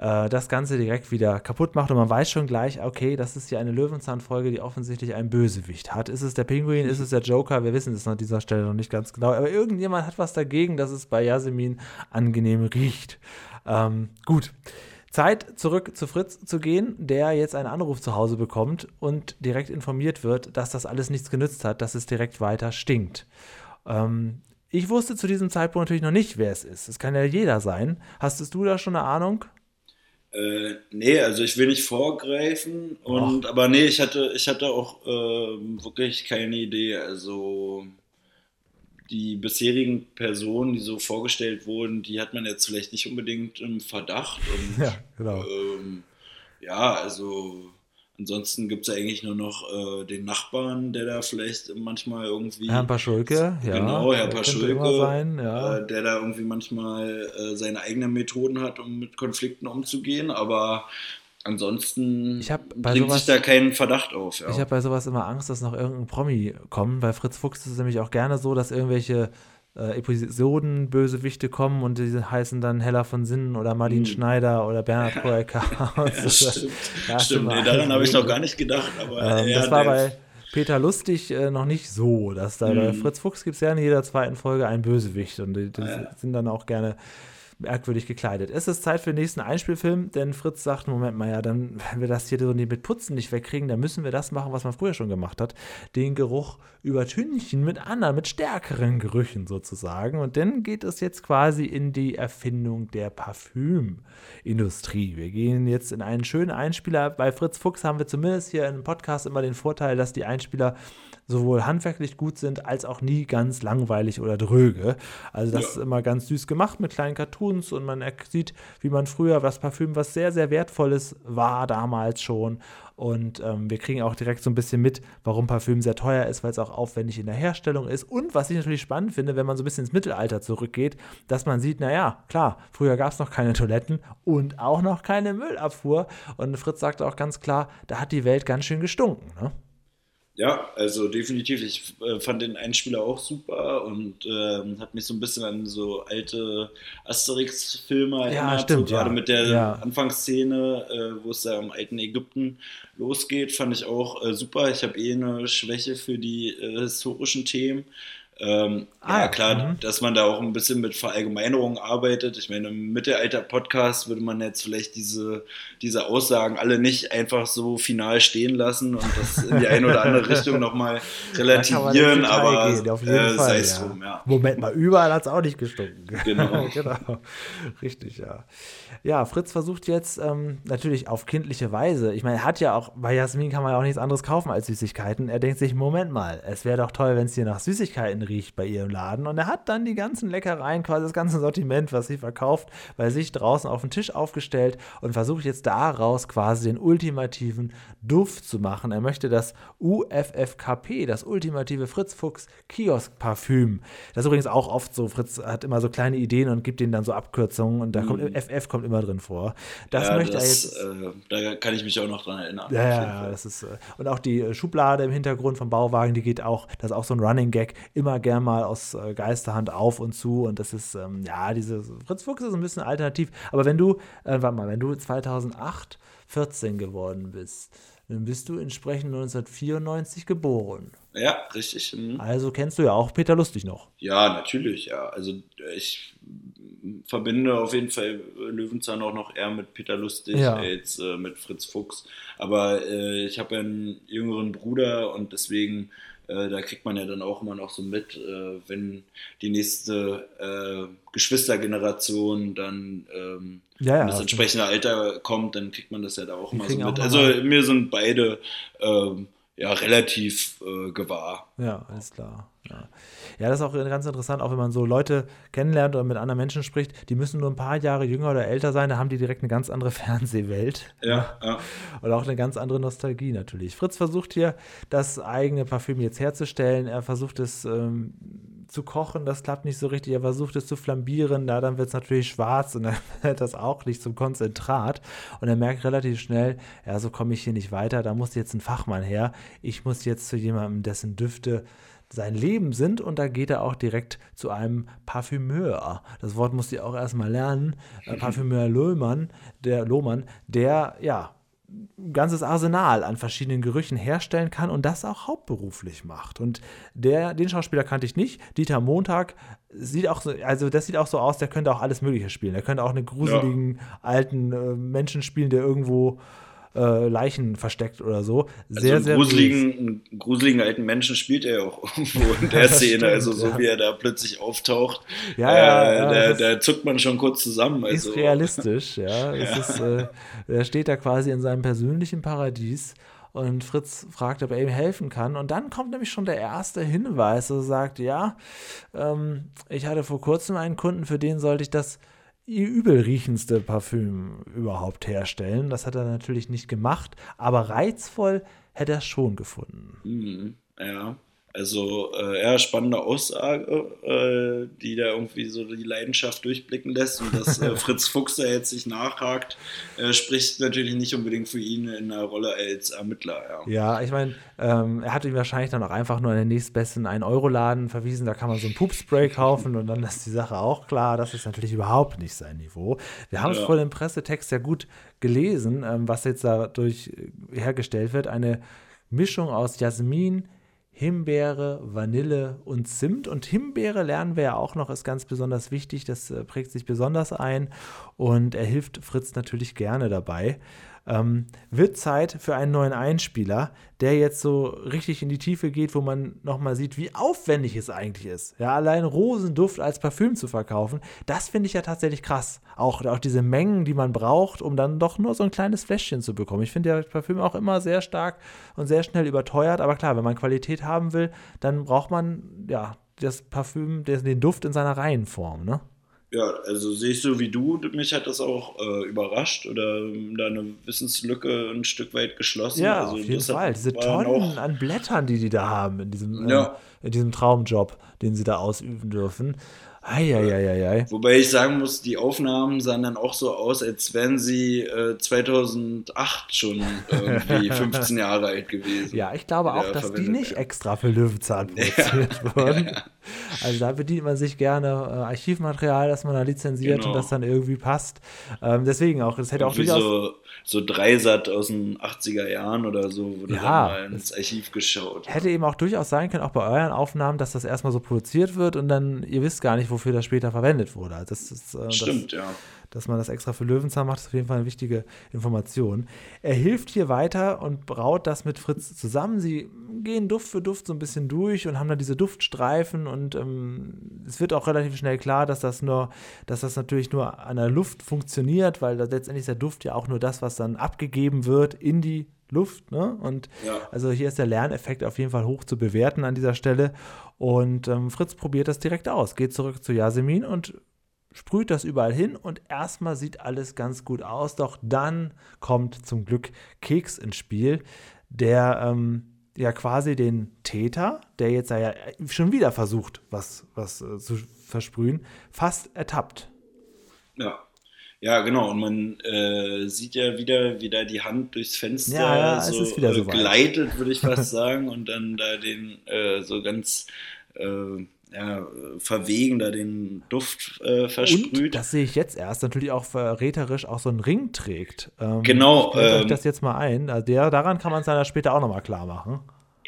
S2: äh, das Ganze direkt wieder kaputt macht und man weiß schon gleich, okay, das ist hier eine Löwenzahnfolge, die offensichtlich einen Bösewicht hat. Ist es der Pinguin, ist es der Joker? Wir wissen es an dieser Stelle noch nicht ganz genau, aber irgendjemand hat was dagegen, dass es bei Yasemin angenehm riecht. Ähm, gut. Zeit, zurück zu Fritz zu gehen, der jetzt einen Anruf zu Hause bekommt und direkt informiert wird, dass das alles nichts genützt hat, dass es direkt weiter stinkt. Ähm, ich wusste zu diesem Zeitpunkt natürlich noch nicht, wer es ist. Es kann ja jeder sein. Hast du da schon eine Ahnung?
S3: Äh, nee, also ich will nicht vorgreifen und aber nee, ich hatte, ich hatte auch äh, wirklich keine Idee. Also die bisherigen Personen, die so vorgestellt wurden, die hat man jetzt vielleicht nicht unbedingt im Verdacht. Und,
S2: ja, genau.
S3: Ähm, ja, also Ansonsten gibt es eigentlich nur noch äh, den Nachbarn, der da vielleicht manchmal irgendwie.
S2: Herr Paschulke, ja.
S3: Genau, Herr Paschulke,
S2: sein, ja.
S3: äh, der da irgendwie manchmal äh, seine eigenen Methoden hat, um mit Konflikten umzugehen. Aber ansonsten bringt sowas, sich da kein Verdacht auf. Ja.
S2: Ich habe bei sowas immer Angst, dass noch irgendein Promi kommt. Bei Fritz Fuchs ist es nämlich auch gerne so, dass irgendwelche äh, Episoden-Bösewichte kommen und die heißen dann Heller von Sinnen oder Martin mhm. Schneider oder Bernhard ja. Koecker.
S3: ja, stimmt. Ja, stimmt. Nee, daran habe ich noch gar nicht gedacht. Aber
S2: ähm, das war bei Peter Lustig äh, noch nicht so. Dass da mhm. bei Fritz Fuchs gibt es ja in jeder zweiten Folge einen Bösewicht und die, die ah, sind dann auch gerne merkwürdig gekleidet. Es ist Zeit für den nächsten Einspielfilm, denn Fritz sagt, Moment mal, ja, dann, wenn wir das hier so mit Putzen nicht wegkriegen, dann müssen wir das machen, was man früher schon gemacht hat. Den Geruch übertünchen mit anderen, mit stärkeren Gerüchen sozusagen. Und dann geht es jetzt quasi in die Erfindung der Parfümindustrie. Wir gehen jetzt in einen schönen Einspieler. Bei Fritz Fuchs haben wir zumindest hier im Podcast immer den Vorteil, dass die Einspieler sowohl handwerklich gut sind, als auch nie ganz langweilig oder dröge. Also das ja. ist immer ganz süß gemacht mit kleinen Cartoons und man sieht, wie man früher das Parfüm, was sehr, sehr wertvolles war damals schon. Und ähm, wir kriegen auch direkt so ein bisschen mit, warum Parfüm sehr teuer ist, weil es auch aufwendig in der Herstellung ist. Und was ich natürlich spannend finde, wenn man so ein bisschen ins Mittelalter zurückgeht, dass man sieht, naja, klar, früher gab es noch keine Toiletten und auch noch keine Müllabfuhr. Und Fritz sagte auch ganz klar, da hat die Welt ganz schön gestunken. Ne?
S3: Ja, also definitiv. Ich äh, fand den Einspieler auch super und äh, hat mich so ein bisschen an so alte Asterix-Filme erinnert. Ja,
S2: stimmt,
S3: so, gerade
S2: ja.
S3: mit der
S2: ja.
S3: Anfangsszene, äh, wo es da im alten Ägypten losgeht, fand ich auch äh, super. Ich habe eh eine Schwäche für die äh, historischen Themen. Ähm, ah, ja, klar, mhm. dass man da auch ein bisschen mit Verallgemeinerungen arbeitet. Ich meine, im Mittelalter-Podcast würde man jetzt vielleicht diese, diese Aussagen alle nicht einfach so final stehen lassen und das in die eine oder andere Richtung nochmal relativieren, aber gehen, äh, sei es ja. drum, ja.
S2: Moment mal, überall hat es auch nicht gestunken.
S3: Genau.
S2: genau. Richtig, ja. Ja, Fritz versucht jetzt ähm, natürlich auf kindliche Weise. Ich meine, er hat ja auch, bei Jasmin kann man ja auch nichts anderes kaufen als Süßigkeiten. Er denkt sich, Moment mal, es wäre doch toll, wenn es hier nach Süßigkeiten riecht bei ihrem Laden. Und er hat dann die ganzen Leckereien, quasi das ganze Sortiment, was sie verkauft, bei sich draußen auf den Tisch aufgestellt und versucht jetzt daraus quasi den ultimativen Duft zu machen. Er möchte das UFFKP, das ultimative Fritz Fuchs Kiosk-Parfüm. Das ist übrigens auch oft so. Fritz hat immer so kleine Ideen und gibt ihnen dann so Abkürzungen und da mhm. kommt FF kommt immer drin vor. Das ja, möchte das, er
S3: jetzt. Äh, da kann ich mich auch noch dran erinnern.
S2: Ja, ja, das ist. Äh, und auch die äh, Schublade im Hintergrund vom Bauwagen, die geht auch, das ist auch so ein Running Gag, immer gern mal aus äh, Geisterhand auf und zu. Und das ist, ähm, ja, diese Fritz Fuchs ist ein bisschen alternativ. Aber wenn du, äh, warte mal, wenn du 2008 14 geworden bist, dann bist du entsprechend 1994 geboren.
S3: Ja, richtig. Mhm.
S2: Also kennst du ja auch Peter Lustig noch.
S3: Ja, natürlich, ja. Also ich verbinde auf jeden Fall Löwenzahn auch noch eher mit Peter Lustig ja. als äh, mit Fritz Fuchs. Aber äh, ich habe einen jüngeren Bruder und deswegen äh, da kriegt man ja dann auch immer noch so mit, äh, wenn die nächste äh, Geschwistergeneration dann ähm, ja, ja, das entsprechende Alter kommt, dann kriegt man das ja da auch immer so mit. Also mir sind beide ähm, ja relativ äh, gewahr.
S2: Ja, alles klar. Ja. Ja, das ist auch ganz interessant, auch wenn man so Leute kennenlernt oder mit anderen Menschen spricht, die müssen nur ein paar Jahre jünger oder älter sein, da haben die direkt eine ganz andere Fernsehwelt.
S3: Ja, ja.
S2: Und auch eine ganz andere Nostalgie natürlich. Fritz versucht hier, das eigene Parfüm jetzt herzustellen. Er versucht es ähm, zu kochen, das klappt nicht so richtig. Er versucht es zu flambieren, da dann wird es natürlich schwarz und dann wird das auch nicht zum Konzentrat. Und er merkt relativ schnell, ja, so komme ich hier nicht weiter, da muss jetzt ein Fachmann her. Ich muss jetzt zu jemandem, dessen Düfte sein Leben sind und da geht er auch direkt zu einem Parfümeur. Das Wort musste ich auch erstmal lernen. Äh, Parfümeur Lohmann, der Lohmann, der ja ein ganzes Arsenal an verschiedenen Gerüchen herstellen kann und das auch hauptberuflich macht. Und der, den Schauspieler kannte ich nicht. Dieter Montag sieht auch so, also das sieht auch so aus, der könnte auch alles Mögliche spielen. Der könnte auch einen gruseligen ja. alten äh, Menschen spielen, der irgendwo äh, Leichen versteckt oder so. Sehr,
S3: also
S2: sehr
S3: gruseligen, einen gruseligen alten Menschen spielt er ja auch irgendwo in der Szene. Stimmt, also so ja. wie er da plötzlich auftaucht,
S2: ja, ja,
S3: äh, da, da, zuckt man schon kurz zusammen.
S2: Also. Ist realistisch, ja. Ist, äh, er steht da quasi in seinem persönlichen Paradies und Fritz fragt, ob er ihm helfen kann. Und dann kommt nämlich schon der erste Hinweis, er sagt, ja, ähm, ich hatte vor kurzem einen Kunden, für den sollte ich das übelriechendste Parfüm überhaupt herstellen. Das hat er natürlich nicht gemacht, aber reizvoll hätte er schon gefunden.
S3: Mhm, ja. Also, äh, ja, spannende Aussage, äh, die da irgendwie so die Leidenschaft durchblicken lässt. Und dass äh, Fritz Fuchs da jetzt sich nachhakt, äh, spricht natürlich nicht unbedingt für ihn in der Rolle als Ermittler. Ja,
S2: ja ich meine, ähm, er hat ihn wahrscheinlich dann auch einfach nur in den nächstbesten 1-Euro-Laden verwiesen. Da kann man so ein Poop-Spray kaufen und dann ist die Sache auch klar. Das ist natürlich überhaupt nicht sein Niveau. Wir haben es ja. vorhin im Pressetext ja gut gelesen, ähm, was jetzt dadurch äh, hergestellt wird. Eine Mischung aus Jasmin, Himbeere, Vanille und Zimt. Und Himbeere lernen wir ja auch noch, ist ganz besonders wichtig. Das äh, prägt sich besonders ein und er hilft Fritz natürlich gerne dabei ähm, wird Zeit für einen neuen Einspieler, der jetzt so richtig in die Tiefe geht, wo man nochmal sieht, wie aufwendig es eigentlich ist. Ja, allein Rosenduft als Parfüm zu verkaufen, das finde ich ja tatsächlich krass. Auch, auch diese Mengen, die man braucht, um dann doch nur so ein kleines Fläschchen zu bekommen. Ich finde ja Parfüm auch immer sehr stark und sehr schnell überteuert, aber klar, wenn man Qualität haben will, dann braucht man ja das Parfüm, den Duft in seiner Reihenform, ne?
S3: Ja, also sehe ich so wie du, mich hat das auch äh, überrascht oder deine Wissenslücke ein Stück weit geschlossen.
S2: Ja,
S3: also
S2: auf jeden Fall. Diese Tonnen an Blättern, die die da haben in diesem, äh, ja. in diesem Traumjob, den sie da ausüben dürfen. Eieieiei.
S3: Wobei ich sagen muss, die Aufnahmen sahen dann auch so aus, als wären sie äh, 2008 schon irgendwie 15 Jahre alt gewesen.
S2: Ja, ich glaube auch, dass die nicht extra für Löwenzahn produziert ja. wurden. Ja. Also da bedient man sich gerne äh, Archivmaterial, das man da lizenziert genau. und das dann irgendwie passt. Ähm, deswegen auch, es hätte auch
S3: durchaus... So, so Dreisat aus den 80er Jahren oder so, wurde ja, mal ins Archiv geschaut.
S2: Hätte eben auch durchaus sein können, auch bei euren Aufnahmen, dass das erstmal so produziert wird und dann, ihr wisst gar nicht, wofür das später verwendet wurde. Also das ist,
S3: äh, Stimmt,
S2: das,
S3: ja
S2: dass man das extra für Löwenzahn macht, ist auf jeden Fall eine wichtige Information. Er hilft hier weiter und braut das mit Fritz zusammen. Sie gehen Duft für Duft so ein bisschen durch und haben dann diese Duftstreifen und ähm, es wird auch relativ schnell klar, dass das nur, dass das natürlich nur an der Luft funktioniert, weil letztendlich ist der Duft ja auch nur das, was dann abgegeben wird in die Luft. Ne? Und ja. also hier ist der Lerneffekt auf jeden Fall hoch zu bewerten an dieser Stelle. Und ähm, Fritz probiert das direkt aus, geht zurück zu Yasemin und sprüht das überall hin und erstmal sieht alles ganz gut aus. Doch dann kommt zum Glück Keks ins Spiel, der ähm, ja quasi den Täter, der jetzt ja schon wieder versucht, was, was äh, zu versprühen, fast ertappt.
S3: Ja. Ja, genau. Und man äh, sieht ja wieder, wie da die Hand durchs Fenster
S2: ja,
S3: so,
S2: äh,
S3: gleitet, würde ich fast sagen, und dann da den äh, so ganz äh, ja, verwegen da den Duft äh, versprüht. Und,
S2: das sehe ich jetzt erst, natürlich auch verräterisch auch so einen Ring trägt.
S3: Ähm, genau.
S2: Ich ähm, euch das jetzt mal ein. Also der, daran kann man es dann später auch nochmal klar machen.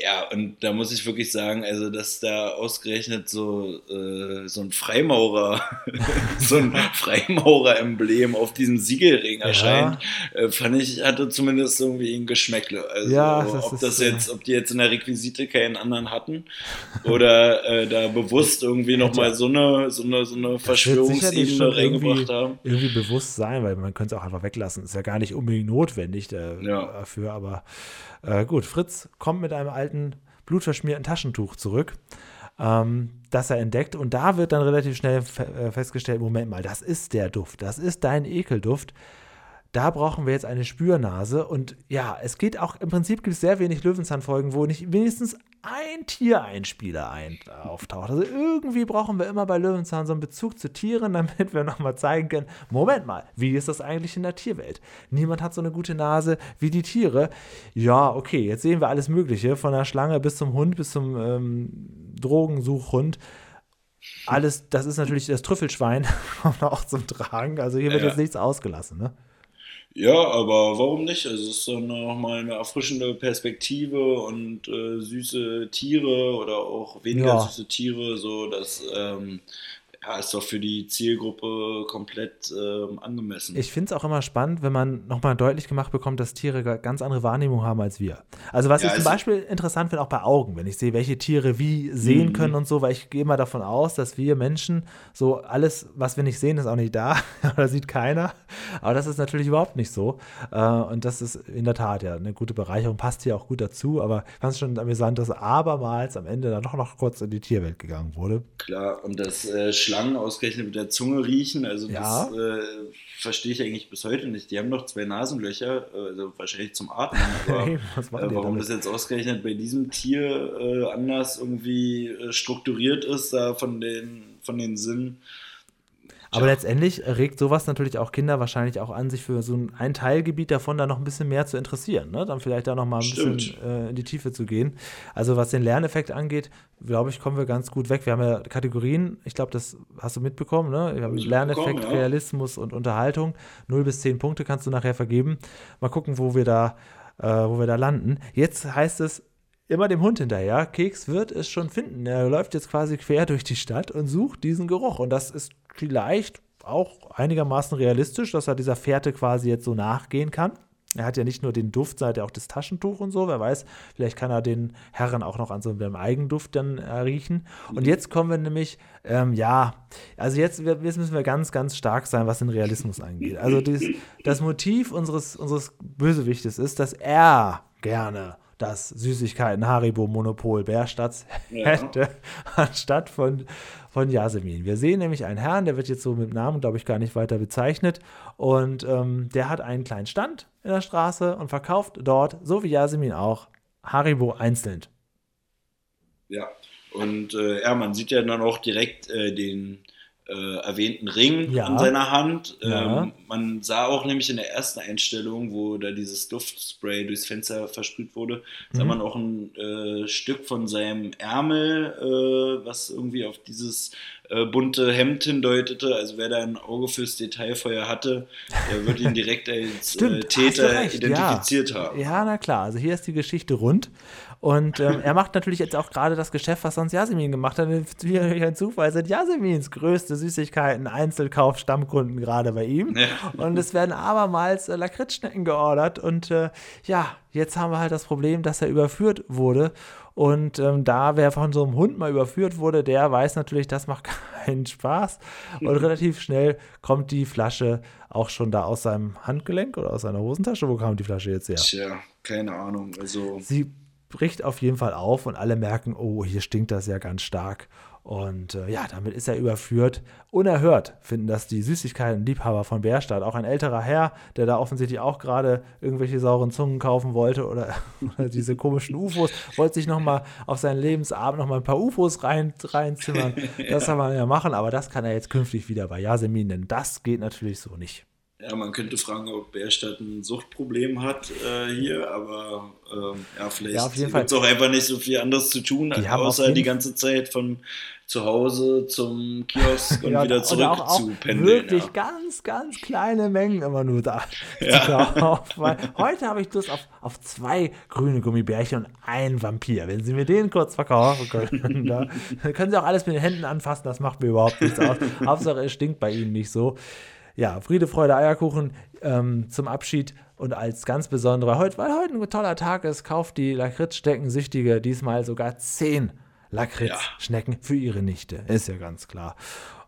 S3: Ja, und da muss ich wirklich sagen, also dass da ausgerechnet so, äh, so ein Freimaurer, so ein Freimaurer-Emblem auf diesem Siegelring ja. erscheint, äh, fand ich, hatte zumindest irgendwie ein Geschmäckle. Also ja, das ob das jetzt, ob die jetzt in der Requisite keinen anderen hatten oder äh, da bewusst irgendwie nochmal so eine, so eine, so eine Verschwörungsebene reingebracht haben.
S2: Irgendwie bewusst sein, weil man könnte es auch einfach weglassen. Ist ja gar nicht unbedingt notwendig äh, ja. dafür, aber äh, gut, Fritz kommt mit einem alten, blutverschmierten Taschentuch zurück, ähm, das er entdeckt. Und da wird dann relativ schnell äh, festgestellt: Moment mal, das ist der Duft, das ist dein Ekelduft da brauchen wir jetzt eine Spürnase. Und ja, es geht auch, im Prinzip gibt es sehr wenig Löwenzahnfolgen, wo nicht wenigstens ein Tiereinspieler ein, auftaucht. Also irgendwie brauchen wir immer bei Löwenzahn so einen Bezug zu Tieren, damit wir nochmal zeigen können, Moment mal, wie ist das eigentlich in der Tierwelt? Niemand hat so eine gute Nase wie die Tiere. Ja, okay, jetzt sehen wir alles Mögliche, von der Schlange bis zum Hund, bis zum ähm, Drogensuchhund alles, das ist natürlich das Trüffelschwein, kommt auch zum Tragen. Also hier wird ja. jetzt nichts ausgelassen, ne?
S3: Ja, aber warum nicht? Also es ist dann nochmal eine erfrischende Perspektive und äh, süße Tiere oder auch weniger
S2: Ja.
S3: süße Tiere, so das ähm, ja, ist doch für die Zielgruppe komplett ähm, angemessen.
S2: Ich finde es auch immer spannend, wenn man nochmal deutlich gemacht bekommt, dass Tiere ga- ganz andere Wahrnehmung haben als wir. Also was
S3: Ja,
S2: ich zum Beispiel interessant finde, auch bei Augen, wenn ich sehe, welche Tiere wie sehen
S3: Mhm.
S2: können und so, weil ich gehe immer davon aus, dass wir Menschen so alles, was wir nicht sehen, ist auch nicht da oder sieht keiner. Aber das ist natürlich überhaupt nicht so. Äh, Und das ist in der Tat ja eine gute Bereicherung, passt hier auch gut dazu. Aber ich fand es schon amüsant, dass abermals am Ende dann doch noch kurz in die Tierwelt gegangen wurde.
S3: Klar, und dass äh, Schlangen ausgerechnet mit der Zunge riechen, also
S2: Ja.
S3: das äh, verstehe ich eigentlich bis heute nicht. Die haben doch zwei Nasenlöcher, äh, also wahrscheinlich zum Atmen, aber
S2: Hey,
S3: äh, warum das jetzt ausgerechnet bei diesem Tier äh, anders irgendwie äh, strukturiert ist, da von den, von den Sinnen.
S2: Aber letztendlich regt sowas natürlich auch Kinder wahrscheinlich auch an, sich für so ein, Teilgebiet davon dann noch ein bisschen mehr zu interessieren. Ne? Dann vielleicht da noch mal ein
S3: Stimmt.
S2: bisschen äh, in die Tiefe zu gehen. Also was den Lerneffekt angeht, glaube ich, kommen wir ganz gut weg. Wir haben ja Kategorien, ich glaube, das hast du mitbekommen. Ne? Wir haben Lerneffekt,
S3: ja.
S2: Realismus und Unterhaltung. 0 bis 10 Punkte kannst du nachher vergeben. Mal gucken, wo wir da, äh, wo wir da landen. Jetzt heißt es, immer dem Hund hinterher. Keks wird es schon finden. Er läuft jetzt quasi quer durch die Stadt und sucht diesen Geruch. Und das ist vielleicht auch einigermaßen realistisch, dass er dieser Fährte quasi jetzt so nachgehen kann. Er hat ja nicht nur den Duft, sondern ja auch das Taschentuch und so. Wer weiß, vielleicht kann er den Herren auch noch an so einem Eigenduft dann äh, riechen. Und jetzt kommen wir nämlich, ähm, ja, also jetzt, jetzt müssen wir ganz, ganz stark sein, was den Realismus angeht. Also das, das Motiv unseres, unseres Bösewichtes ist, dass er gerne das Süßigkeiten Haribo Monopol Bärstadt
S3: Ja.
S2: hätte, anstatt von, von Yasemin. Wir sehen nämlich einen Herrn, der wird jetzt so mit Namen, glaube ich, gar nicht weiter bezeichnet. Und ähm, der hat einen kleinen Stand in der Straße und verkauft dort, so wie Yasemin auch, Haribo einzeln.
S3: Ja, und äh, ja, man sieht ja dann auch direkt äh, den äh, erwähnten Ring
S2: Ja.
S3: an seiner Hand.
S2: Ja.
S3: Ähm, man sah auch nämlich in der ersten Einstellung, wo da dieses Duftspray durchs Fenster versprüht wurde, sah
S2: Mhm.
S3: man auch ein äh, Stück von seinem Ärmel, äh, was irgendwie auf dieses äh, bunte Hemd hindeutete. Also wer da ein Auge fürs Detail vorher hatte, der wird ihn direkt als
S2: Stimmt,
S3: äh,
S2: du
S3: Täter identifiziert
S2: ja.
S3: haben.
S2: Ja, na klar. Also hier ist die Geschichte rund. Und ähm, er macht natürlich jetzt auch gerade das Geschäft, was sonst Yasemin gemacht hat. Wie ein Zufall sind Yasemins größte Süßigkeiten Einzelkauf Stammkunden gerade bei ihm.
S3: Ja.
S2: Und es werden abermals äh, Lakritzschnecken geordert. Und äh, ja, jetzt haben wir halt das Problem, dass er überführt wurde. Und ähm, da wer von so einem Hund mal überführt wurde, der weiß natürlich, das macht keinen Spaß. Und relativ schnell kommt die Flasche auch schon da aus seinem Handgelenk oder aus seiner Hosentasche. Wo kam die Flasche jetzt her?
S3: Tja, keine Ahnung. Also
S2: Sie bricht auf jeden Fall auf und alle merken, oh, hier stinkt das ja ganz stark. Und äh, ja, damit ist er überführt. Unerhört finden das die Süßigkeiten-Liebhaber von Bärstadt. Auch ein älterer Herr, der da offensichtlich auch gerade irgendwelche sauren Zungen kaufen wollte oder, oder diese komischen UFOs, wollte sich nochmal auf seinen Lebensabend nochmal ein paar UFOs rein, reinzimmern. Das kann man ja machen, aber das kann er jetzt künftig wieder bei Yasemin, denn das geht natürlich so nicht.
S3: Ja, man könnte fragen, ob Bärstadt ein Suchtproblem hat äh, hier, aber ähm, ja, vielleicht
S2: Ja,
S3: gibt es auch einfach nicht so viel anderes zu tun,
S2: Die
S3: außer die ganze Zeit von zu Hause zum Kiosk und
S2: Ja,
S3: wieder zurück
S2: auch, auch
S3: zu pendeln.
S2: wirklich
S3: ja.
S2: ganz, ganz kleine Mengen immer nur da
S3: Ja.
S2: heute habe ich Lust auf, auf zwei grüne Gummibärchen und einen Vampir. Wenn Sie mir den kurz verkaufen können, da können Sie auch alles mit den Händen anfassen, das macht mir überhaupt nichts aus. Hauptsache, es stinkt bei Ihnen nicht so. Ja, Friede, Freude, Eierkuchen ähm, zum Abschied und als ganz besonderer, heute, weil heute ein toller Tag ist, kauft die Lakritzstecken-Süchtige diesmal sogar zehn Lakritzschnecken für ihre Nichte. Ist ja ganz klar.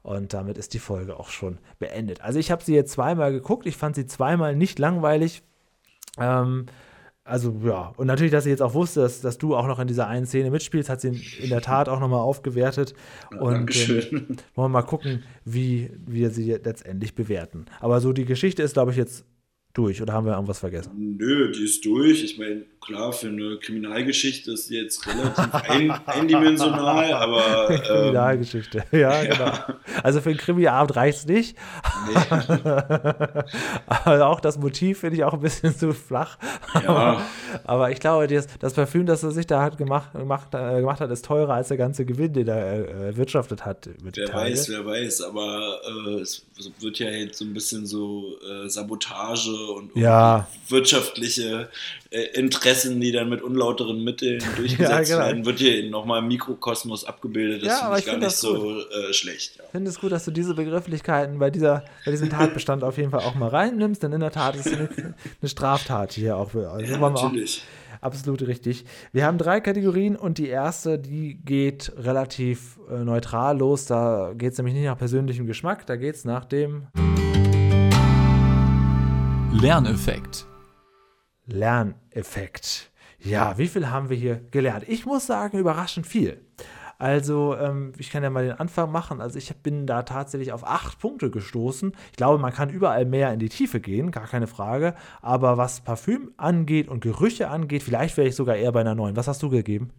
S2: Und damit ist die Folge auch schon beendet. Also ich habe sie jetzt zweimal geguckt. Ich fand sie zweimal nicht langweilig. Ähm, also ja, und natürlich, dass sie jetzt auch wusste, dass, dass du auch noch in dieser einen Szene mitspielst, hat sie in der Tat auch nochmal aufgewertet.
S3: Ja,
S2: und
S3: Dankeschön.
S2: Ähm, wollen wir mal gucken, wie wir sie letztendlich bewerten. Aber so die Geschichte ist, glaube ich, jetzt durch. Oder haben wir irgendwas vergessen?
S3: Nö, die ist durch. Ich meine, klar, für eine Kriminalgeschichte ist die jetzt relativ ein, eindimensional, aber ähm,
S2: Kriminalgeschichte. Ja, genau. Also für einen Krimiabend reicht es nicht.
S3: nee,
S2: Aber auch das Motiv finde ich auch ein bisschen zu flach.
S3: Ja.
S2: Aber ich glaube, das, das Parfüm, das er sich da hat gemacht, gemacht, äh, gemacht hat, ist teurer als der ganze Gewinn, den er äh, erwirtschaftet hat. Mit
S3: wer weiß, wer weiß. Aber äh, es wird ja jetzt so ein bisschen so äh, Und
S2: Ja.
S3: wirtschaftliche äh, Interessen, die dann mit unlauteren Mitteln durchgesetzt
S2: genau.
S3: werden, wird hier nochmal im Mikrokosmos abgebildet. Das
S2: Ja,
S3: finde ich
S2: ich
S3: gar
S2: find
S3: nicht
S2: das
S3: so äh, schlecht. Ja.
S2: Ich finde es gut, dass du diese Begrifflichkeiten bei, dieser, bei diesem Tatbestand auf jeden Fall auch mal reinnimmst, denn in der Tat ist es eine, eine Straftat hier auch. Also
S3: Ja,
S2: auch-
S3: natürlich.
S2: Absolut richtig. Wir haben drei Kategorien und die erste, die geht relativ äh, neutral los. Da geht es nämlich nicht nach persönlichem Geschmack, da geht es nach dem
S1: Lerneffekt.
S2: Lerneffekt. Ja, wie viel haben wir hier gelernt? Ich muss sagen, überraschend viel. Also, ähm, ich kann ja mal den Anfang machen. Also, ich bin da tatsächlich auf acht Punkte gestoßen. Ich glaube, man kann überall mehr in die Tiefe gehen, gar keine Frage. Aber was Parfüm angeht und Gerüche angeht, vielleicht wäre ich sogar eher bei einer neun. Was hast du gegeben?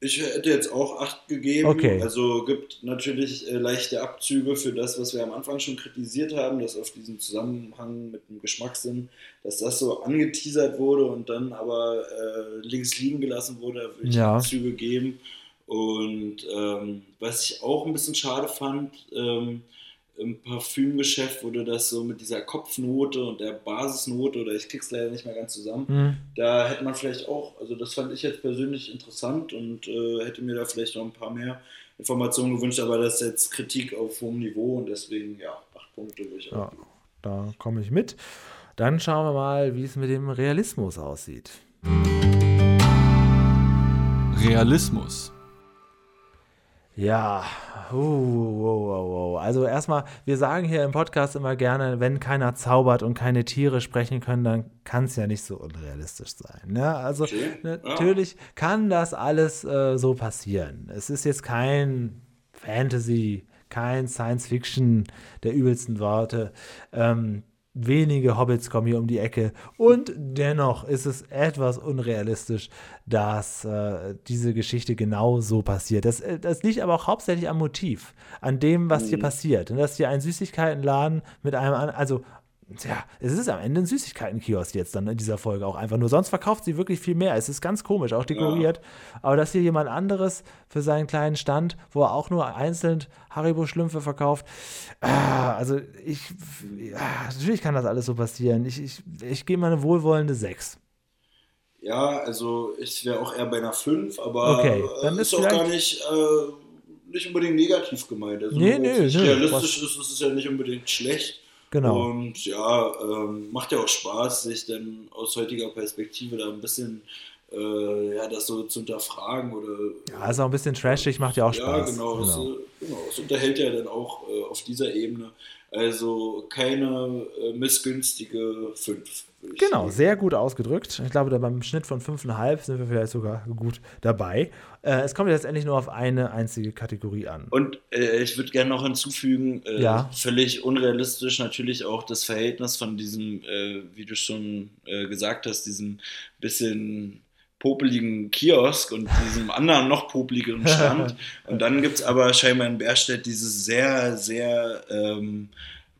S3: Ich hätte jetzt auch acht gegeben.
S2: Okay.
S3: Also gibt natürlich äh, leichte Abzüge für das, was wir am Anfang schon kritisiert haben, dass auf diesen Zusammenhang mit dem Geschmackssinn, dass das so angeteasert wurde und dann aber äh, links liegen gelassen wurde, würde ich
S2: Ja.
S3: Abzüge geben. Und ähm, was ich auch ein bisschen schade fand, ähm, im Parfümgeschäft wurde das so mit dieser Kopfnote und der Basisnote, oder ich krieg's leider nicht mehr ganz zusammen,
S2: Hm.
S3: da hätte man vielleicht auch, also das fand ich jetzt persönlich interessant und äh, hätte mir da vielleicht noch ein paar mehr Informationen gewünscht, aber das ist jetzt Kritik auf hohem Niveau und deswegen, ja, acht Punkte würde ich auch.
S2: Ja, da komme ich mit. Dann schauen wir mal, wie es mit dem Realismus aussieht.
S1: Realismus.
S2: Ja, uh, wow, wow, wow. also erstmal, wir sagen hier im Podcast immer gerne, wenn keiner zaubert und keine Tiere sprechen können, dann kann es ja nicht so unrealistisch sein. Ne? Also
S3: Okay, ja.
S2: natürlich kann das alles äh, so passieren. Es ist jetzt kein Fantasy, kein Science Fiction der übelsten Worte. Ähm, wenige Hobbits kommen hier um die Ecke und dennoch ist es etwas unrealistisch, dass äh, diese Geschichte genau so passiert. Das, äh, das liegt aber auch hauptsächlich am Motiv, an dem, was hier passiert. Und dass hier ein Süßigkeitenladen mit einem, also Tja, es ist am Ende ein Süßigkeitenkiosk jetzt dann in dieser Folge auch einfach nur. Sonst verkauft sie wirklich viel mehr. Es ist ganz komisch, auch dekoriert. Aber dass hier jemand anderes für seinen kleinen Stand, wo er auch nur einzeln Haribo-Schlümpfe verkauft, ah, also ich, ja, natürlich kann das alles so passieren. Ich, ich, ich gebe mal eine wohlwollende 6.
S3: Ja, also ich wäre auch eher bei einer 5, aber
S2: Okay,
S3: äh,
S2: dann
S3: ist
S2: ist
S3: auch gar nicht, äh, nicht unbedingt negativ gemeint. Also
S2: Nee, nee, nee,
S3: realistisch ist, ist es ja nicht unbedingt schlecht.
S2: Genau.
S3: Und ja, ähm, macht ja auch Spaß, sich dann aus heutiger Perspektive da ein bisschen äh, ja, das so zu hinterfragen oder
S2: Ja, ist auch ein bisschen trashig, macht ja auch
S3: ja,
S2: Spaß.
S3: genau, Es, äh, genau. Es unterhält ja dann auch äh, auf dieser Ebene. Also keine äh, missgünstige 5.
S2: Genau, sehr gut ausgedrückt. Ich glaube, da beim Schnitt von 5,5 sind wir vielleicht sogar gut dabei. Äh, es kommt jetzt endlich nur auf eine einzige Kategorie an.
S3: Und äh, ich würde gerne noch hinzufügen, äh,
S2: Ja.
S3: völlig unrealistisch natürlich auch das Verhältnis von diesem, äh, wie du schon äh, gesagt hast, diesem bisschen popeligen Kiosk und diesem anderen noch popeligeren Stand. und dann gibt es aber scheinbar in Berstedt diese sehr, sehr ähm,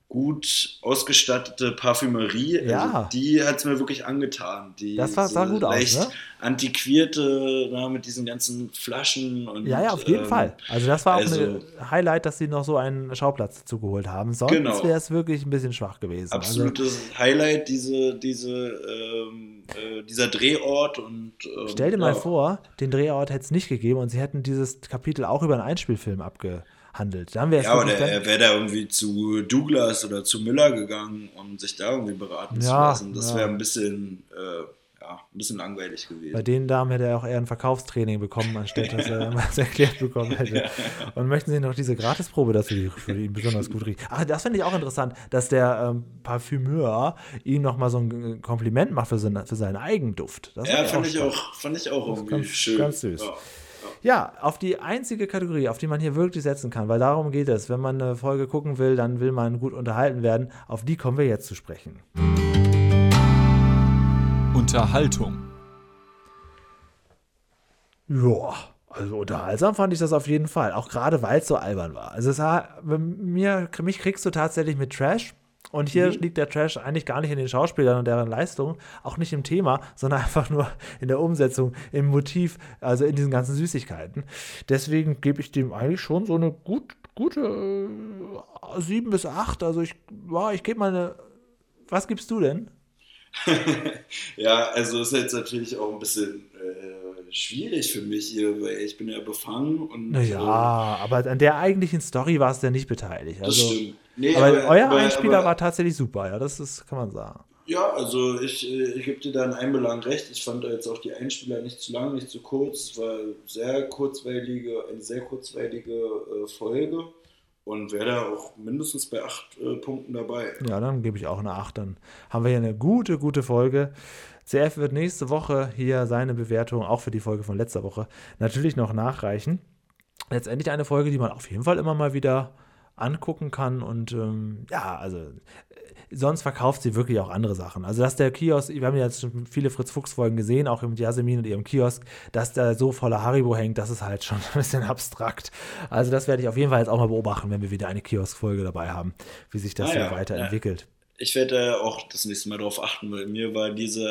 S3: gut ausgestattete Parfümerie.
S2: Ja.
S3: Also die hat es mir wirklich angetan. Die
S2: Das war- sah gut aus, ne?
S3: antiquierte, na, mit diesen ganzen Flaschen und
S2: Ja, ja, auf jeden
S3: ähm,
S2: Fall. Also das war auch
S3: also-
S2: ein Highlight, dass sie noch so einen Schauplatz zugeholt haben. Sonst
S3: Genau.
S2: wäre es wirklich ein bisschen schwach gewesen. Also,
S3: absolutes Highlight, diese, diese, ähm, äh, dieser Drehort und ähm,
S2: stell dir mal
S3: ja.
S2: vor, den Drehort hätte es nicht gegeben und sie hätten dieses Kapitel auch über einen Einspielfilm abgehandelt. Dann wäre es
S3: Ja, aber der, er wäre da irgendwie zu Douglas oder zu Müller gegangen, um sich da irgendwie beraten zu
S2: Ja,
S3: lassen. Das
S2: ja.
S3: wäre ein bisschen, äh, ja, ein bisschen langweilig
S2: Bei
S3: gewesen.
S2: den Damen hätte er auch eher ein Verkaufstraining bekommen, anstatt dass er was erklärt bekommen hätte. Und möchten Sie noch diese Gratisprobe, dass sie für ihn besonders gut riecht? Ach, das finde ich auch interessant, dass der ähm, Parfümeur ihm nochmal so ein Kompliment macht für, seine, für seinen Eigenduft. Das
S3: Ja,
S2: fand
S3: ich auch, fand ich auch irgendwie
S2: ganz-
S3: schön.
S2: ganz süß.
S3: Ja.
S2: Ja, auf die einzige Kategorie, auf die man hier wirklich setzen kann, weil darum geht es. Wenn man eine Folge gucken will, dann will man gut unterhalten werden. Auf die kommen wir jetzt zu sprechen.
S1: Unterhaltung.
S2: Ja, also unterhaltsam fand ich das auf jeden Fall. Auch gerade, weil es so albern war. Also es war, mir, mich kriegst du tatsächlich mit Trash. Und hier liegt der Trash eigentlich gar nicht in den Schauspielern und deren Leistung, auch nicht im Thema, sondern einfach nur in der Umsetzung, im Motiv, also in diesen ganzen Süßigkeiten. Deswegen gebe ich dem eigentlich schon so eine gut, gute äh, 7 bis 8. Also ich, ja, ich gebe mal eine. Was gibst du denn?
S3: ja, also ist jetzt natürlich auch ein bisschen äh, schwierig für mich hier, weil ich bin ja befangen und.
S2: Naja, äh, aber an der eigentlichen Story war es ja nicht beteiligt. Also,
S3: das stimmt. Nee,
S2: aber, aber, euer aber, Einspieler aber, war tatsächlich super, ja, das ist, kann man sagen.
S3: Ja, also ich, äh, ich gebe dir da in einem Belang recht. Ich fand da jetzt auch die Einspieler nicht zu lang, nicht zu kurz. Es war sehr kurzweilige, eine sehr kurzweilige äh, Folge und wäre da auch mindestens bei acht äh, Punkten dabei.
S2: Ja, dann gebe ich auch eine acht. Dann haben wir hier eine gute, gute Folge. CF wird nächste Woche hier seine Bewertung, auch für die Folge von letzter Woche, natürlich noch nachreichen. Letztendlich eine Folge, die man auf jeden Fall immer mal wieder angucken kann. Und ähm, ja, also sonst verkauft sie wirklich auch andere Sachen. Also, dass der Kiosk, wir haben ja jetzt schon viele Fritz-Fuchs-Folgen gesehen, auch mit Yasemin und ihrem Kiosk, dass da so voller Haribo hängt, das ist halt schon ein bisschen abstrakt. Also, das werde ich auf jeden Fall jetzt auch mal beobachten, wenn wir wieder eine Kiosk-Folge dabei haben, wie sich das ah, ja, weiterentwickelt. Ja
S3: ich werde auch das nächste Mal darauf achten, weil mir war diese,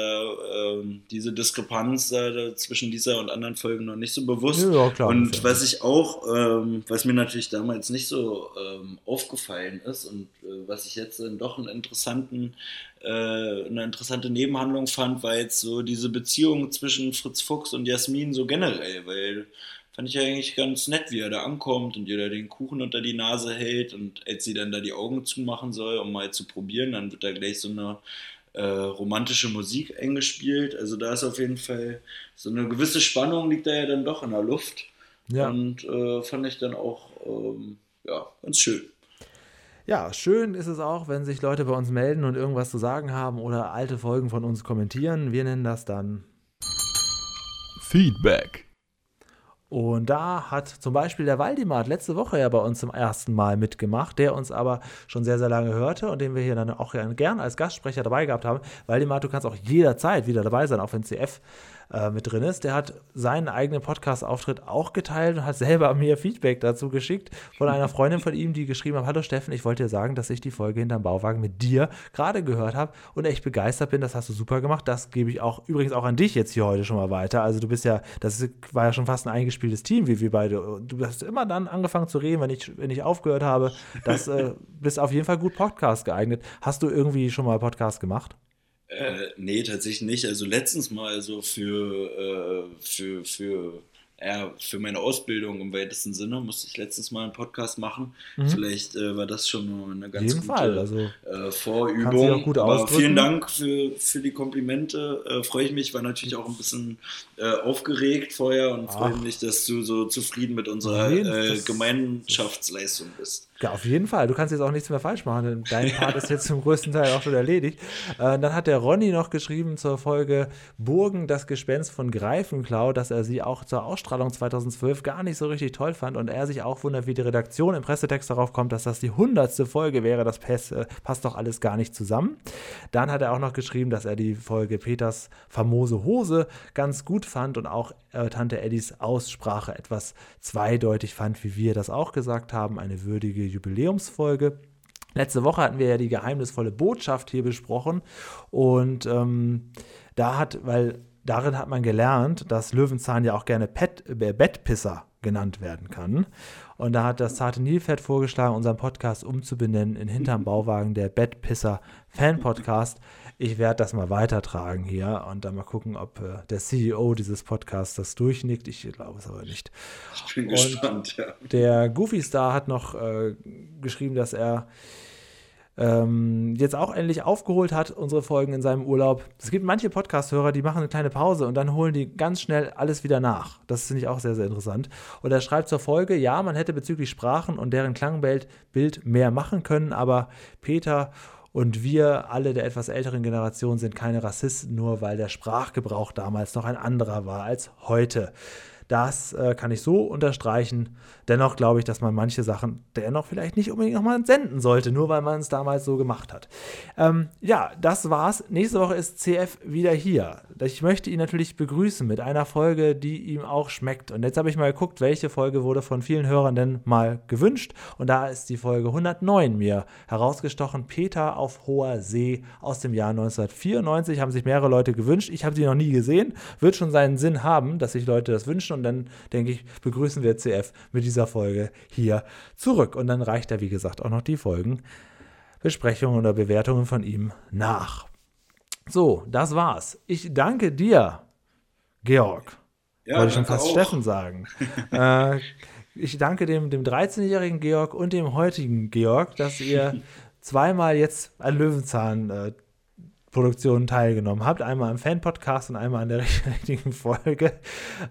S3: ähm, diese Diskrepanz äh, zwischen dieser und anderen Folgen noch nicht so bewusst. Ja, klar, und was ich auch, ähm, was mir natürlich damals nicht so ähm, aufgefallen ist und äh, was ich jetzt dann doch einen interessanten, äh, eine interessante Nebenhandlung fand, war jetzt so diese Beziehung zwischen Fritz Fuchs und Jasmin so generell, weil fand ich eigentlich ganz nett, wie er da ankommt und ihr da den Kuchen unter die Nase hält und als sie dann da die Augen zumachen soll, um mal zu probieren, dann wird da gleich so eine äh, romantische Musik eingespielt. Also da ist auf jeden Fall so eine gewisse Spannung liegt da ja dann doch in der Luft. Ja. Und äh, fand ich dann auch ähm, ja, ganz schön.
S2: Ja, schön ist es auch, wenn sich Leute bei uns melden und irgendwas zu sagen haben oder alte Folgen von uns kommentieren. Wir nennen das dann
S1: Feedback.
S2: Und da hat zum Beispiel der Waldemar letzte Woche ja bei uns zum ersten Mal mitgemacht, der uns aber schon sehr, sehr lange hörte und den wir hier dann auch gern als Gastsprecher dabei gehabt haben. Waldemar, du kannst auch jederzeit wieder dabei sein, auch wenn CF äh, mit drin ist. Der hat seinen eigenen Podcast-Auftritt auch geteilt und hat selber mir Feedback dazu geschickt von einer Freundin von ihm, die geschrieben hat: Hallo Steffen, ich wollte dir sagen, dass ich die Folge hinterm Bauwagen mit dir gerade gehört habe und echt begeistert bin. Das hast du super gemacht. Das gebe ich auch übrigens auch an dich jetzt hier heute schon mal weiter. Also du bist ja, das war ja schon fast ein eingespieltes Team, wie wir beide. Du hast immer dann angefangen zu reden, wenn ich, wenn ich aufgehört habe. Das äh, bist auf jeden Fall gut Podcast geeignet. Hast du irgendwie schon mal Podcast gemacht?
S3: Äh, nee, tatsächlich nicht. Also letztens mal so für, äh, für, für ja, für meine Ausbildung im weitesten Sinne musste ich letztens mal einen Podcast machen. Mhm. Vielleicht äh, war das schon eine ganz
S2: gute Fall. Also,
S3: äh, Vorübung.
S2: Gut
S3: Aber vielen Dank für, für die Komplimente. Äh, freue ich mich, war natürlich auch ein bisschen äh, aufgeregt vorher und freue mich, dass du so zufrieden mit unserer äh, Gemeinschaftsleistung bist.
S2: Ja, auf jeden Fall. Du kannst jetzt auch nichts mehr falsch machen. Dein Part ist jetzt zum größten Teil auch schon erledigt. Äh, dann hat der Ronny noch geschrieben zur Folge Burgen, das Gespenst von Greifenklau, dass er sie auch zur Ausstrahlung 2012 gar nicht so richtig toll fand und er sich auch wundert, wie die Redaktion im Pressetext darauf kommt, dass das die hundertste Folge wäre. Das passt, äh, passt doch alles gar nicht zusammen. Dann hat er auch noch geschrieben, dass er die Folge Peters famose Hose ganz gut fand und auch äh, Tante Eddies Aussprache etwas zweideutig fand, wie wir das auch gesagt haben. Eine würdige Jubiläumsfolge. Letzte Woche hatten wir ja die geheimnisvolle Botschaft hier besprochen und ähm, da hat, weil darin hat man gelernt, dass Löwenzahn ja auch gerne Pet, äh, Bettpisser genannt werden kann. Und da hat das zarte Nilpferd vorgeschlagen, unseren Podcast umzubenennen in Hinterm Bauwagen, der Bettpisser Fan Podcast ich werde das mal weitertragen hier und dann mal gucken, ob äh, der CEO dieses Podcasts das durchnickt. Ich glaube es aber nicht.
S3: Ich bin und gespannt, ja.
S2: Der Goofy Star hat noch äh, geschrieben, dass er ähm, jetzt auch endlich aufgeholt hat, unsere Folgen in seinem Urlaub. Es gibt manche Podcast-Hörer, die machen eine kleine Pause und dann holen die ganz schnell alles wieder nach. Das finde ich auch sehr, sehr interessant. Und er schreibt zur Folge, ja, man hätte bezüglich Sprachen und deren Klangbild mehr machen können, aber Peter und wir alle der etwas älteren Generation sind keine Rassisten, nur weil der Sprachgebrauch damals noch ein anderer war als heute. Das äh, kann ich so unterstreichen. Dennoch glaube ich, dass man manche Sachen dennoch vielleicht nicht unbedingt nochmal senden sollte, nur weil man es damals so gemacht hat. Ähm, ja, das war's. Nächste Woche ist CF wieder hier. Ich möchte ihn natürlich begrüßen mit einer Folge, die ihm auch schmeckt. Und jetzt habe ich mal geguckt, welche Folge wurde von vielen Hörern denn mal gewünscht. Und da ist die Folge 109 mir herausgestochen. Peter auf hoher See aus dem Jahr 1994. Haben sich mehrere Leute gewünscht. Ich habe sie noch nie gesehen. Wird schon seinen Sinn haben, dass sich Leute das wünschen und dann denke ich, begrüßen wir CF mit dieser Folge hier zurück. Und dann reicht er, wie gesagt, auch noch die Folgen, Besprechungen oder Bewertungen von ihm nach. So, das war's. Ich danke dir, Georg.
S3: Ja,
S2: Wollte ich schon fast
S3: auch.
S2: Steffen sagen. äh, ich danke dem, dem 13-jährigen Georg und dem heutigen Georg, dass ihr zweimal jetzt an Löwenzahn-Produktionen teilgenommen habt. Einmal im Fan-Podcast und einmal an der richtigen Folge.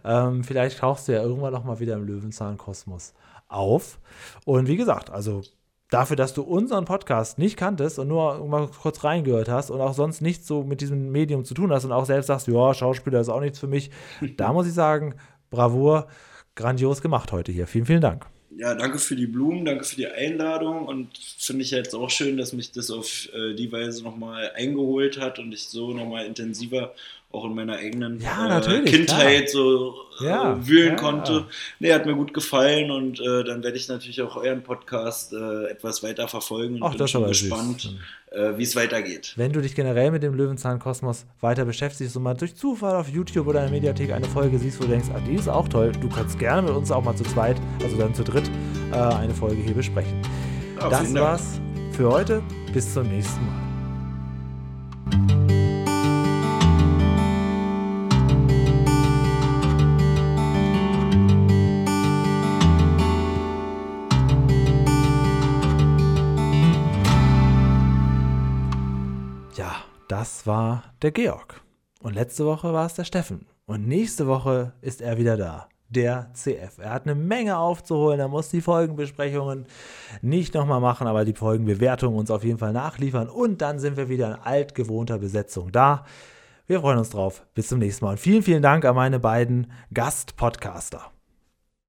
S2: Ähm, vielleicht tauchst du ja irgendwann noch mal wieder im Löwenzahn-Kosmos auf. Und wie gesagt, also dafür, dass du unseren Podcast nicht kanntest und nur mal kurz reingehört hast und auch sonst nichts so mit diesem Medium zu tun hast und auch selbst sagst, ja, Schauspieler ist auch nichts für mich, da muss ich sagen, Bravour, grandios gemacht heute hier. Vielen, vielen Dank.
S3: Ja, danke für die Blumen, danke für die Einladung und finde ich jetzt auch schön, dass mich das auf äh, die Weise nochmal eingeholt hat und ich so nochmal intensiver auch in meiner eigenen
S2: Ja,
S3: äh, Kindheit so äh,
S2: Ja,
S3: wühlen
S2: ja.
S3: konnte. Nee, hat mir gut gefallen und äh, dann werde ich natürlich auch euren Podcast äh, etwas weiter verfolgen und
S2: Ach,
S3: bin schon gespannt, äh, wie es weitergeht.
S2: Wenn du dich generell mit dem Löwenzahn-Kosmos weiter beschäftigst und mal durch Zufall auf YouTube oder in der Mediathek eine Folge siehst, wo du denkst, ah, die ist auch toll, du kannst gerne mit uns auch mal zu zweit, also dann zu dritt, äh, eine Folge hier besprechen.
S3: Ja,
S2: das war's für heute. Bis zum nächsten Mal. Das war der Georg. Und letzte Woche war es der Steffen. Und nächste Woche ist er wieder da. Der CF. Er hat eine Menge aufzuholen. Er muss die Folgenbesprechungen nicht nochmal machen, aber die Folgenbewertung uns auf jeden Fall nachliefern. Und dann sind wir wieder in altgewohnter Besetzung da. Wir freuen uns drauf. Bis zum nächsten Mal. Und vielen, vielen Dank an meine beiden Gastpodcaster.